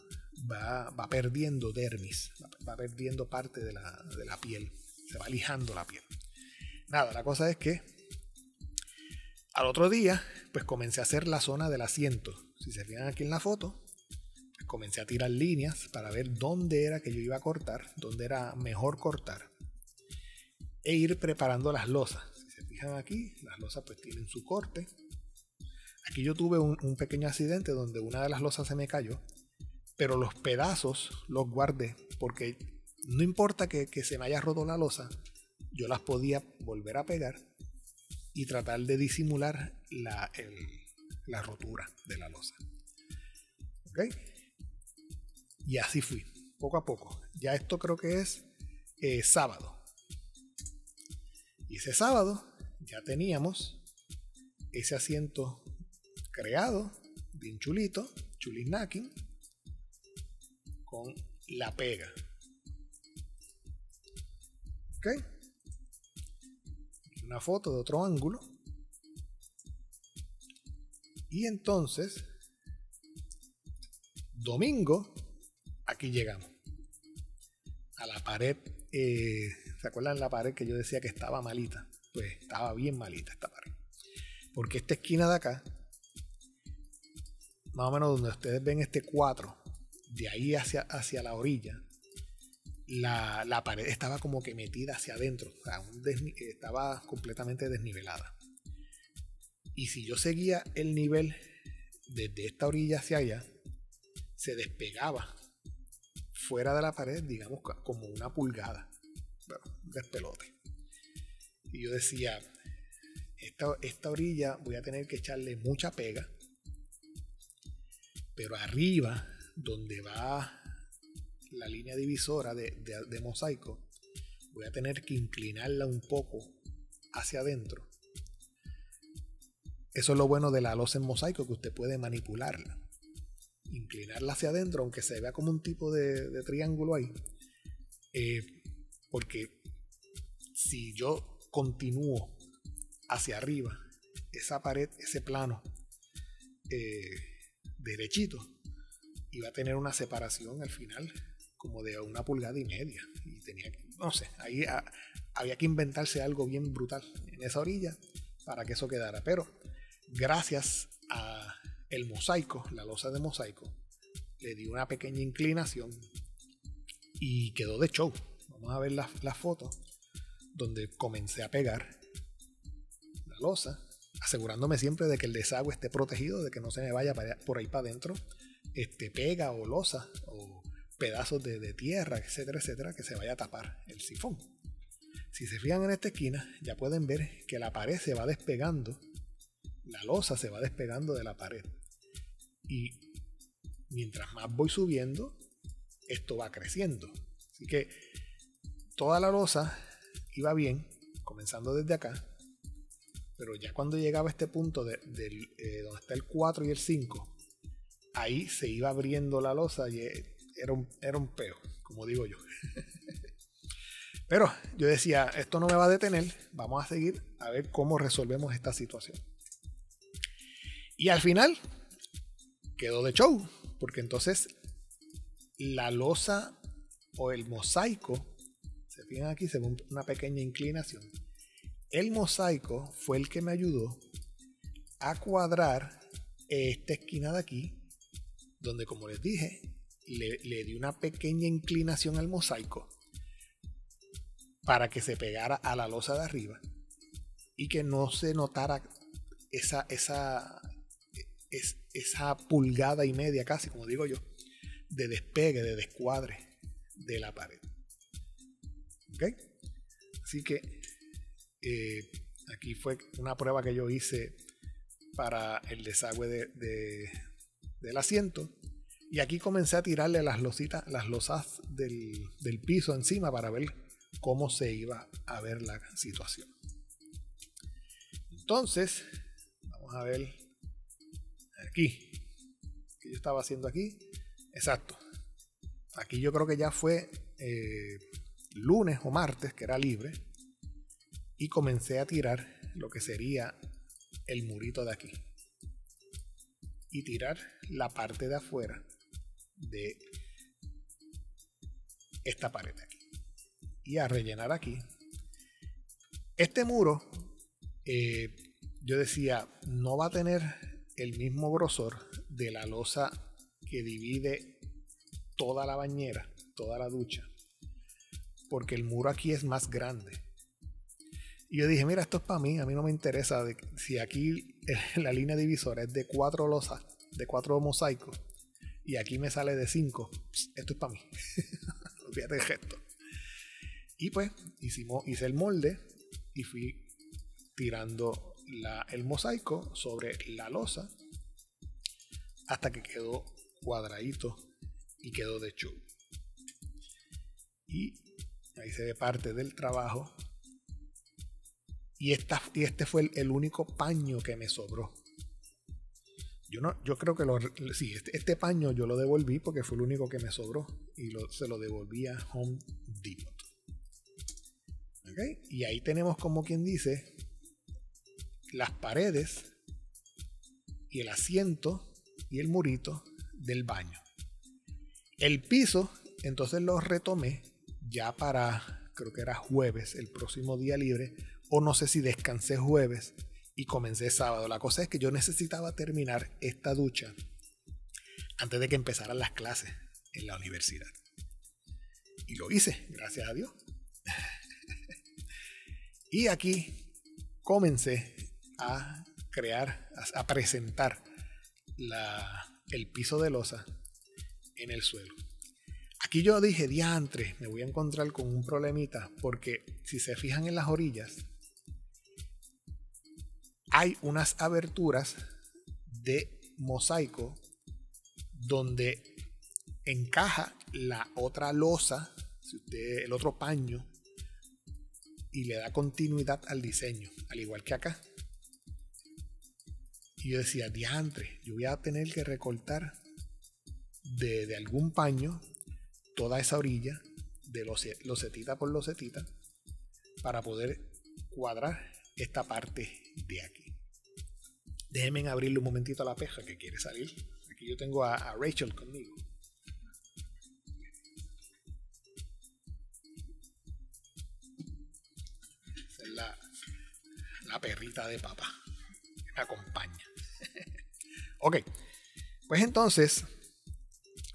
va, va perdiendo dermis, va, perdiendo parte de la, de la piel, se va lijando la piel. Nada, la cosa es que al otro día, pues comencé a hacer la zona del asiento. Si se fijan aquí en la foto, comencé a tirar líneas para ver dónde era que yo iba a cortar, dónde era mejor cortar. E ir preparando las losas. Si se fijan aquí, las losas pues tienen su corte. Aquí yo tuve un, pequeño accidente donde una de las losas se me cayó, pero los pedazos los guardé porque no importa que, se me haya roto la losa, yo las podía volver a pegar y tratar de disimular la, la rotura de la losa. ¿Ok? Y así fui, poco a poco. Ya esto creo que es eh, sábado. Y ese sábado ya teníamos ese asiento creado, bien chulito, chulinaki, con la pega. ¿Ok? Una foto de otro ángulo. Y entonces, domingo, aquí llegamos. A la pared, eh, ¿se acuerdan la pared que yo decía que estaba malita? Pues estaba bien malita esta pared. Porque esta esquina de acá, más o menos donde ustedes ven este 4, de ahí hacia, hacia la orilla, la, la, pared estaba como que metida hacia adentro, o sea, estaba completamente desnivelada. Y si yo seguía el nivel desde esta orilla hacia allá, se despegaba fuera de la pared, digamos, como una pulgada. Un despelote. Y yo decía, esta, esta orilla voy a tener que echarle mucha pega, pero arriba, donde va la línea divisora de, mosaico, voy a tener que inclinarla un poco hacia adentro. Eso es lo bueno de la losa en mosaico, que usted puede manipularla. Inclinarla hacia adentro, aunque se vea como un tipo de, triángulo ahí. Eh, porque si yo continúo hacia arriba, esa pared, ese plano eh, derechito, iba a tener una separación al final como de una pulgada y media. Y tenía no sé, ahí había que inventarse algo bien brutal en esa orilla para que eso quedara. Pero gracias a el mosaico, la losa de mosaico, le di una pequeña inclinación y quedó de show. Vamos a ver la fotos donde comencé a pegar la losa, asegurándome siempre de que el desagüe esté protegido, de que no se me vaya por ahí para adentro, este, pega o losa o pedazos de, tierra, etcétera, etcétera, que se vaya a tapar el sifón. Si se fijan en esta esquina, ya pueden ver que la pared se va despegando, la losa se va despegando de la pared. Y mientras más voy subiendo, esto va creciendo. Así que toda la losa iba bien, comenzando desde acá, pero ya cuando llegaba a este punto de, eh, donde está el 4 y el 5, ahí se iba abriendo la losa y era un, era un peo, como digo yo. Pero yo decía, esto no me va a detener, vamos a seguir a ver cómo resolvemos esta situación. Y al final quedó de show, porque entonces la losa o el mosaico, se fijan aquí, según una pequeña inclinación, el mosaico fue el que me ayudó a cuadrar esta esquina de aquí, donde como les dije, le, di una pequeña inclinación al mosaico para que se pegara a la losa de arriba y que no se notara esa, esa, esa pulgada y media casi, como digo yo, de despegue, de descuadre de la pared. ¿Ok? Así que eh, aquí fue una prueba que yo hice para el desagüe de, del asiento y aquí comencé a tirarle las lositas, las losas del, piso encima para ver cómo se iba a ver la situación. Entonces, vamos a ver aquí. ¿Qué yo estaba haciendo aquí? Exacto. Aquí yo creo que ya fue eh, lunes o martes, que era libre. Y comencé a tirar lo que sería el murito de aquí. Y tirar la parte de afuera de esta pared aquí. Y a rellenar aquí. Este muro, eh, yo decía, no va a tener el mismo grosor de la losa que divide toda la bañera, toda la ducha. Porque el muro aquí es más grande. Y yo dije, mira, esto es para mí, a mí no me interesa si aquí la línea divisora es de cuatro losas, de cuatro mosaicos y aquí me sale de 5, esto es para mí. Fíjate el. Y pues hicimos, hice el molde y fui tirando el mosaico sobre la losa hasta que quedó cuadradito y quedó de. Y ahí se ve parte del trabajo. Y, esta, y este fue el único paño que me sobró. Yo no, yo creo que lo, sí, este, este, paño yo lo devolví porque fue el único que me sobró y se lo devolví a Home Depot. Y ahí tenemos como quien dice las paredes y el asiento y el murito del baño. El piso, entonces lo retomé ya para, creo que era jueves, el próximo día libre, o no sé si descansé jueves y comencé sábado. La cosa es que yo necesitaba terminar esta ducha antes de que empezaran las clases en la universidad. Y lo hice, gracias a Dios. y aquí comencé a crear, a, presentar el piso de losa en el suelo. Aquí yo dije, diantre, me voy a encontrar con un problemita, porque si se fijan en las orillas, hay unas aberturas de mosaico donde encaja la otra losa, el otro paño, y le da continuidad al diseño, al igual que acá. Y yo decía, diantre, yo voy a tener que recortar de, algún paño toda esa orilla de losetita por losetita para poder cuadrar esta parte de aquí. Déjenme abrirle un momentito a la peja que quiere salir. Aquí yo tengo a Rachel conmigo. la perrita de papá. Acompaña. ok. Pues entonces,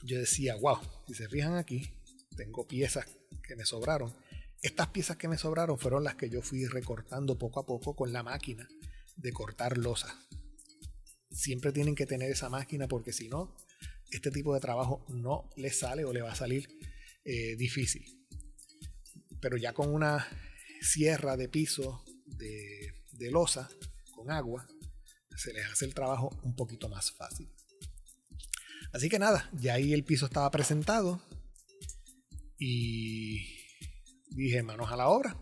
yo decía, wow, si se fijan aquí, tengo piezas que me sobraron. Estas piezas que me sobraron fueron las que yo fui recortando poco a poco con la máquina de cortar losa. Siempre tienen que tener esa máquina porque si no, este tipo de trabajo no le sale o le va a salir eh, difícil. Pero ya con una sierra de piso de de losa con agua, se les hace el trabajo un poquito más fácil. Así que nada, ya ahí el piso estaba presentado y dije manos a la obra.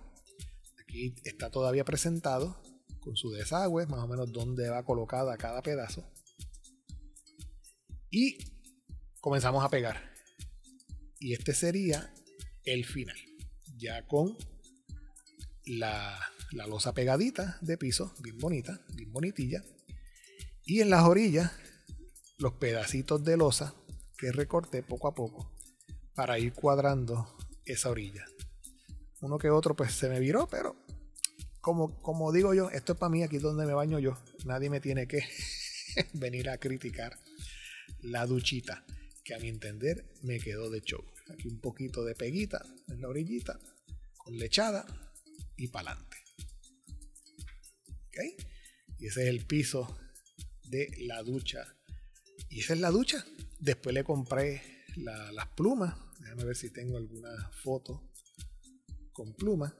Aquí está todavía presentado con su desagüe, más o menos donde va colocada cada pedazo. Y comenzamos a pegar. Y este sería el final, ya con la la losa pegadita de piso, bien bonita, bien bonitilla. Y en las orillas, los pedacitos de losa que recorté poco a poco para ir cuadrando esa orilla. Uno que otro pues se me viró, pero como, como digo yo, esto es para mí, aquí es donde me baño yo. Nadie me tiene que venir a criticar la duchita, que a mi entender me quedó de show. Aquí un poquito de peguita en la orillita, con lechada y para adelante. Y ese es el piso de la ducha. Y esa es la ducha. Después le compré las plumas. Déjame ver si tengo alguna foto con plumas.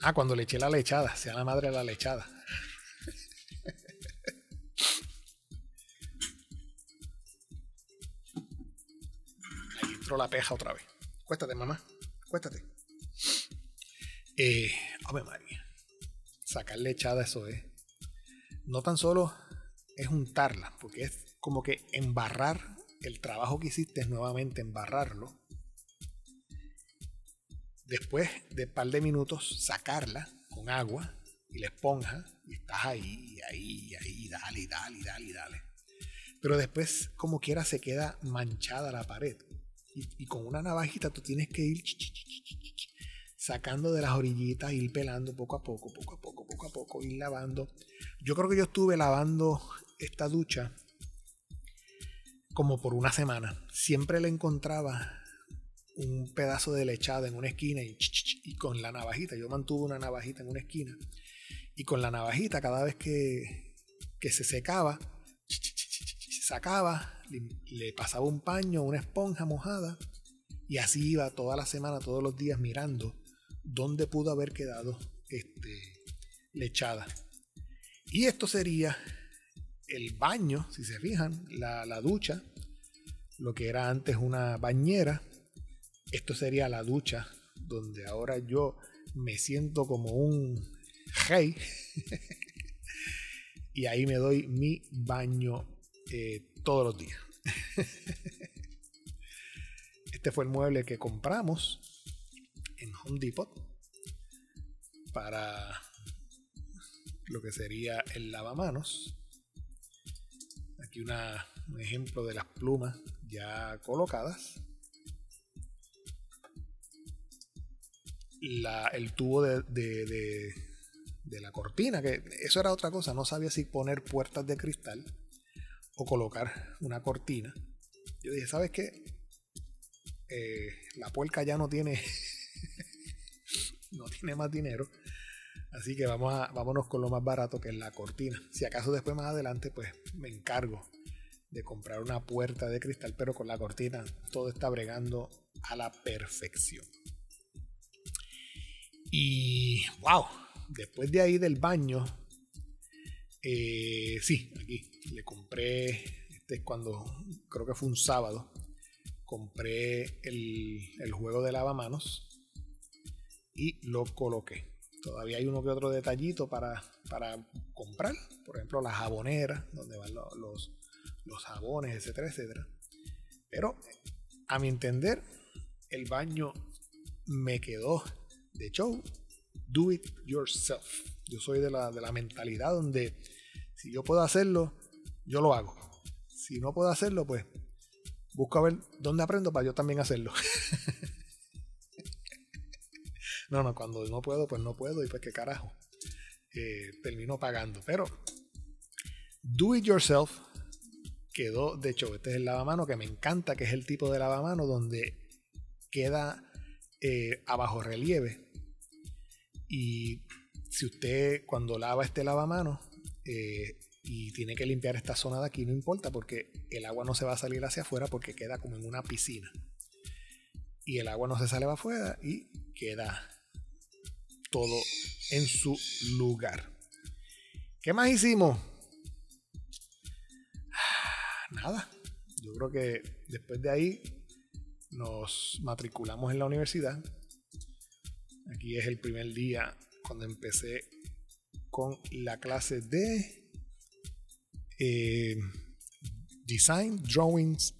Ah, cuando le eché la lechada, sea la madre de la lechada. Ahí entró la peja otra vez. Cuéstate, mamá. Cuéstate. Eh, María. Sacar lechada, eso es. No tan solo es untarla, porque es como que embarrar el trabajo que hiciste nuevamente embarrarlo. Después de un par de minutos, sacarla con agua y la esponja. Y estás ahí, ahí, ahí, dale, dale, dale, dale. Pero después, como quiera, se queda manchada la pared. Y, y con una navajita tú tienes que ir sacando de las orillitas, ir pelando poco a poco, poco a poco, poco a poco, ir lavando. Yo creo que yo estuve lavando esta ducha como por una semana. Siempre le encontraba un pedazo de lechada en una esquina y, con la navajita. Yo mantuve una navajita en una esquina y con la navajita cada vez que, que se secaba, se sacaba, le pasaba un paño, una esponja mojada y así iba toda la semana, todos los días mirando dónde pudo haber quedado este, lechada. Y esto sería el baño, si se fijan, la, la ducha, lo que era antes una bañera. Esto sería la ducha, donde ahora yo me siento como un rey. y ahí me doy mi baño eh, todos los días. este fue el mueble que compramos en Home Depot para lo que sería el lavamanos. Aquí una, un ejemplo de las plumas ya colocadas. La, el tubo de, de, de, la cortina, que eso era otra cosa, no sabía si poner puertas de cristal o colocar una cortina. Yo dije, ¿sabes qué? Eh, la puerca ya no tiene no tiene más dinero así que vamos vámonos con lo más barato que es la cortina si acaso después más adelante pues me encargo de comprar una puerta de cristal pero con la cortina todo está bregando a la perfección y wow después de ahí del baño eh, sí aquí le compré este es cuando creo que fue un sábado compré el, juego de lavamanos y lo coloqué. Todavía hay uno que otro detallito para, para comprar, por ejemplo las jaboneras, donde van los, los, jabones, etcétera, etcétera. Pero a mi entender, el baño me quedó de show. Do it yourself. Yo soy de la, de la mentalidad donde si yo puedo hacerlo, yo lo hago. Si no puedo hacerlo, pues busco a ver dónde aprendo para yo también hacerlo. no, no, cuando no puedo, pues no puedo y pues qué carajo. Eh, termino pagando. Pero do it yourself quedó, de hecho, este es el lavamano que me encanta, que es el tipo de lavamano donde queda eh, a relieve. Y si usted cuando lava este lavamano, eh, y tiene que limpiar esta zona de aquí, no importa porque el agua no se va a salir hacia afuera porque queda como en una piscina. Y el agua no se sale afuera y queda todo en su lugar. ¿Qué más hicimos? Nada. Yo creo que después de ahí nos matriculamos en la universidad. Aquí es el primer día cuando empecé con la clase de eh, design, Drawings,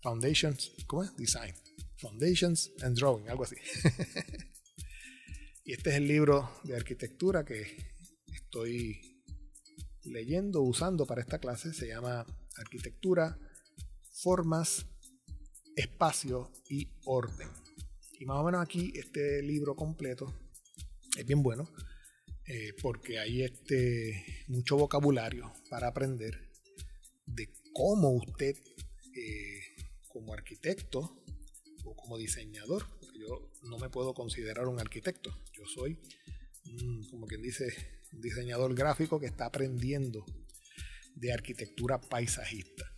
Foundations, ¿cómo es? Design, Foundations and Drawing, algo así. y este es el libro de arquitectura que estoy leyendo, usando para esta clase. Se llama Arquitectura, Formas, Espacio y Orden. Y más o menos aquí este libro completo es bien bueno eh, porque hay este, mucho vocabulario para aprender de cómo usted, eh, como arquitecto o como diseñador, yo no me puedo considerar un arquitecto, yo soy, como quien dice, un diseñador gráfico que está aprendiendo de arquitectura paisajista.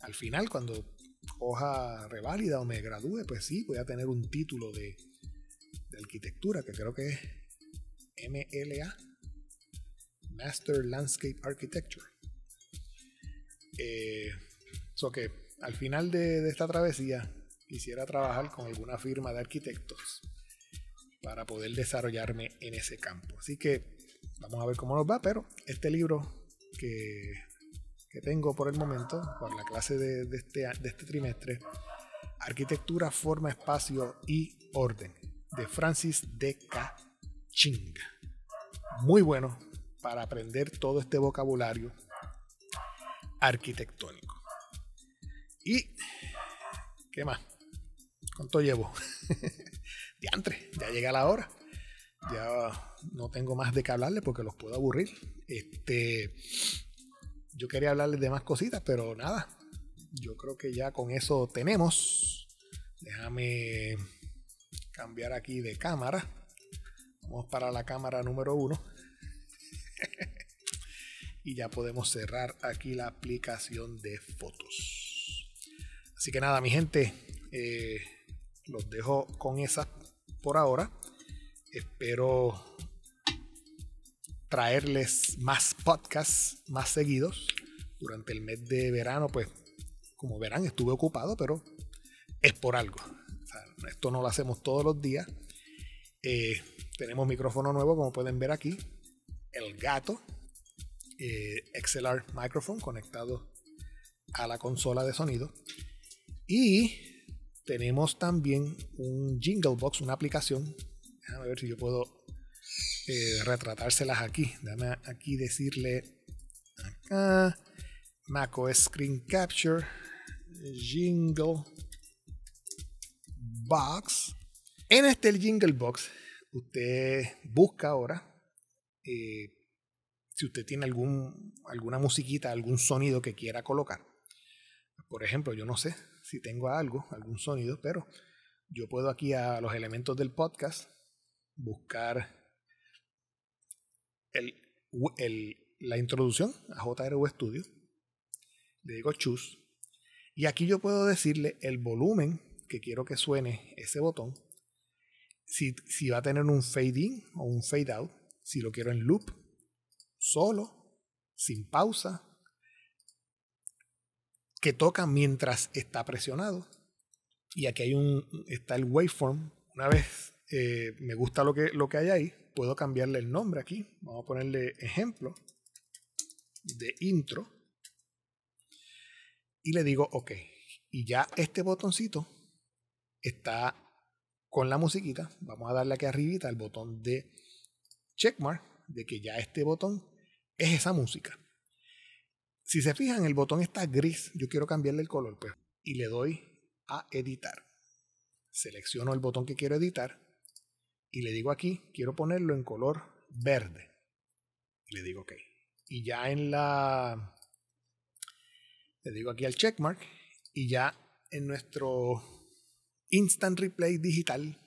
Al final, cuando coja reválida o me gradúe, pues sí, voy a tener un título de, arquitectura, que creo que es MLA, Master Landscape Architecture. Eh, que al final de, esta travesía quisiera trabajar con alguna firma de arquitectos para poder desarrollarme en ese campo. Así que vamos a ver cómo nos va, pero este libro que, tengo por el momento, por la clase de, este, de este trimestre, Arquitectura, Forma, Espacio y Orden, de Francis D. K. Muy bueno para aprender todo este vocabulario arquitectónico. ¿Y qué más? ¿Cuánto llevo? Diantre, ya llega la hora. Ya no tengo más de qué hablarles porque los puedo aburrir. Este, yo quería hablarles de más cositas, pero nada. Yo creo que ya con eso tenemos. Déjame cambiar aquí de cámara Vamos para la cámara número uno. y ya podemos cerrar aquí la aplicación de fotos. Así que nada, mi gente, eh, los dejo con esa por ahora. Espero traerles más podcasts más seguidos durante el mes de verano. Pues, como verán, estuve ocupado, pero es por algo. esto no lo hacemos todos los días. Eh, tenemos micrófono nuevo, como pueden ver aquí. El gato. Eh, XLR microphone conectado a la consola de sonido. Y tenemos también un Jingle Box, una aplicación. Déjame ver si yo puedo eh, retratárselas aquí. Déjame aquí decirle acá. macOS Screen Capture, Jingle Box. En este Jingle Box, usted busca ahora eh, si usted tiene algún, alguna musiquita, algún sonido que quiera colocar. Por ejemplo, yo no sé si tengo algo, algún sonido, pero yo puedo aquí a los elementos del podcast buscar el, la introducción a JRU Studio. Le digo choose. Y aquí yo puedo decirle el volumen que quiero que suene ese botón. Si, si va a tener un fade in o un fade out. Si lo quiero en loop, solo, sin pausa, que toca mientras está presionado. Y aquí hay un, está el waveform. Una vez eh, me gusta lo que, lo que hay ahí, puedo cambiarle el nombre aquí. Vamos a ponerle ejemplo de intro. Y le digo OK. Y ya este botoncito está con la musiquita. Vamos a darle aquí arribita el botón de checkmark de que ya este botón es esa música. Si se fijan, el botón está gris. Yo quiero cambiarle el color, pues. Y le doy a editar. Selecciono el botón que quiero editar y le digo aquí, quiero ponerlo en color verde. Y le digo OK. Y ya en la... Le digo aquí al checkmark y ya en nuestro instant replay digital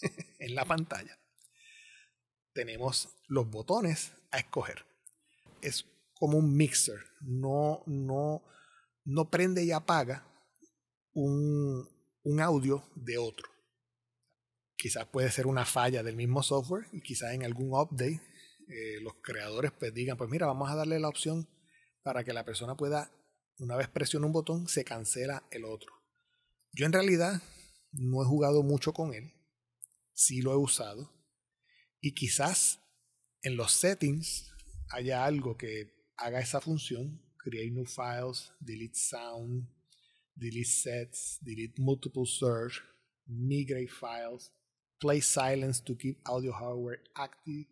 en la pantalla tenemos los botones a escoger. Es como un mixer, no, no, no prende y apaga un, un audio de otro. Quizás puede ser una falla del mismo software y quizás en algún update eh, los creadores pues digan, pues mira, vamos a darle la opción para que la persona pueda, una vez presione un botón, se cancela el otro. Yo en realidad no he jugado mucho con él, sí lo he usado y quizás en los settings haya algo que haga esa función, create new files, delete sound, delete sets, delete multiple search, migrate files, play silence to keep audio hardware active,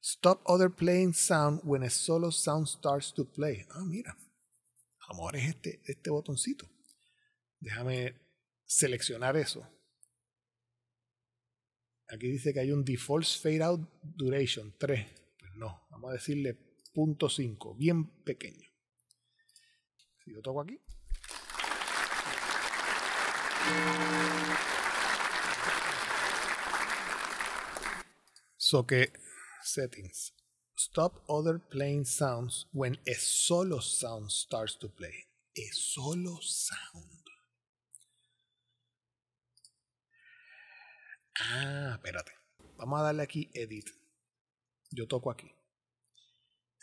stop other playing sound when a solo sound starts to play. Ah, mira, amor es este, este botoncito. Déjame seleccionar eso. Aquí dice que hay un default fade out duration 3. Pues no, vamos a decirle punto 5, bien pequeño. Si yo toco aquí. So que settings. Stop other playing sounds when a solo sound starts to play. A solo sound. Ah, espérate. Vamos a darle aquí edit. Yo toco aquí.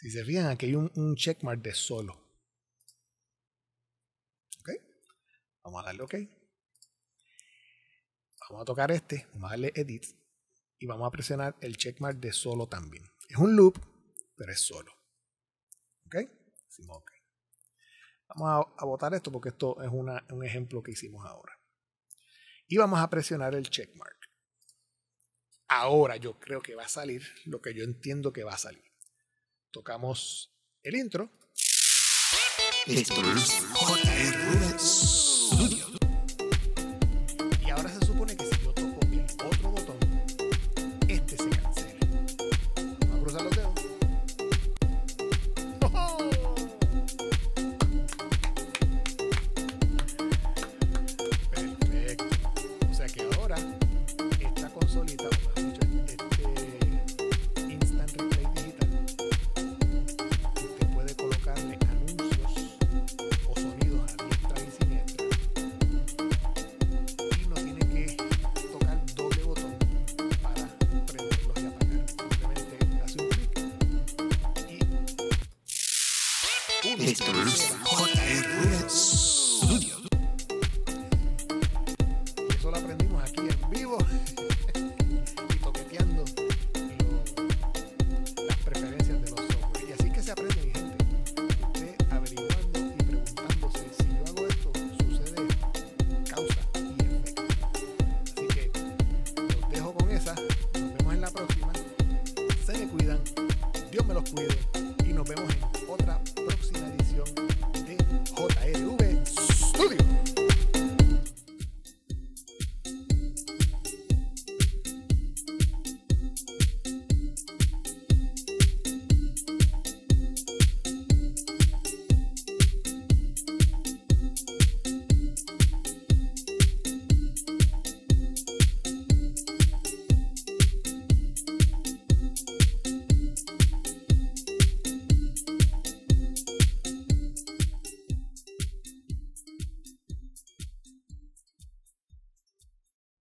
Si se fijan, aquí hay un, checkmark de solo. ¿Ok? Vamos a darle OK. Vamos a tocar este, vamos a darle edit y vamos a presionar el checkmark de solo también. Es un loop, pero es solo. ¿Ok? Decimos OK. Vamos a, a botar esto porque esto es una, un ejemplo que hicimos ahora. Y vamos a presionar el checkmark. Ahora yo creo que va a salir lo que yo entiendo que va a salir. Tocamos el intro. Esto es JR Studio.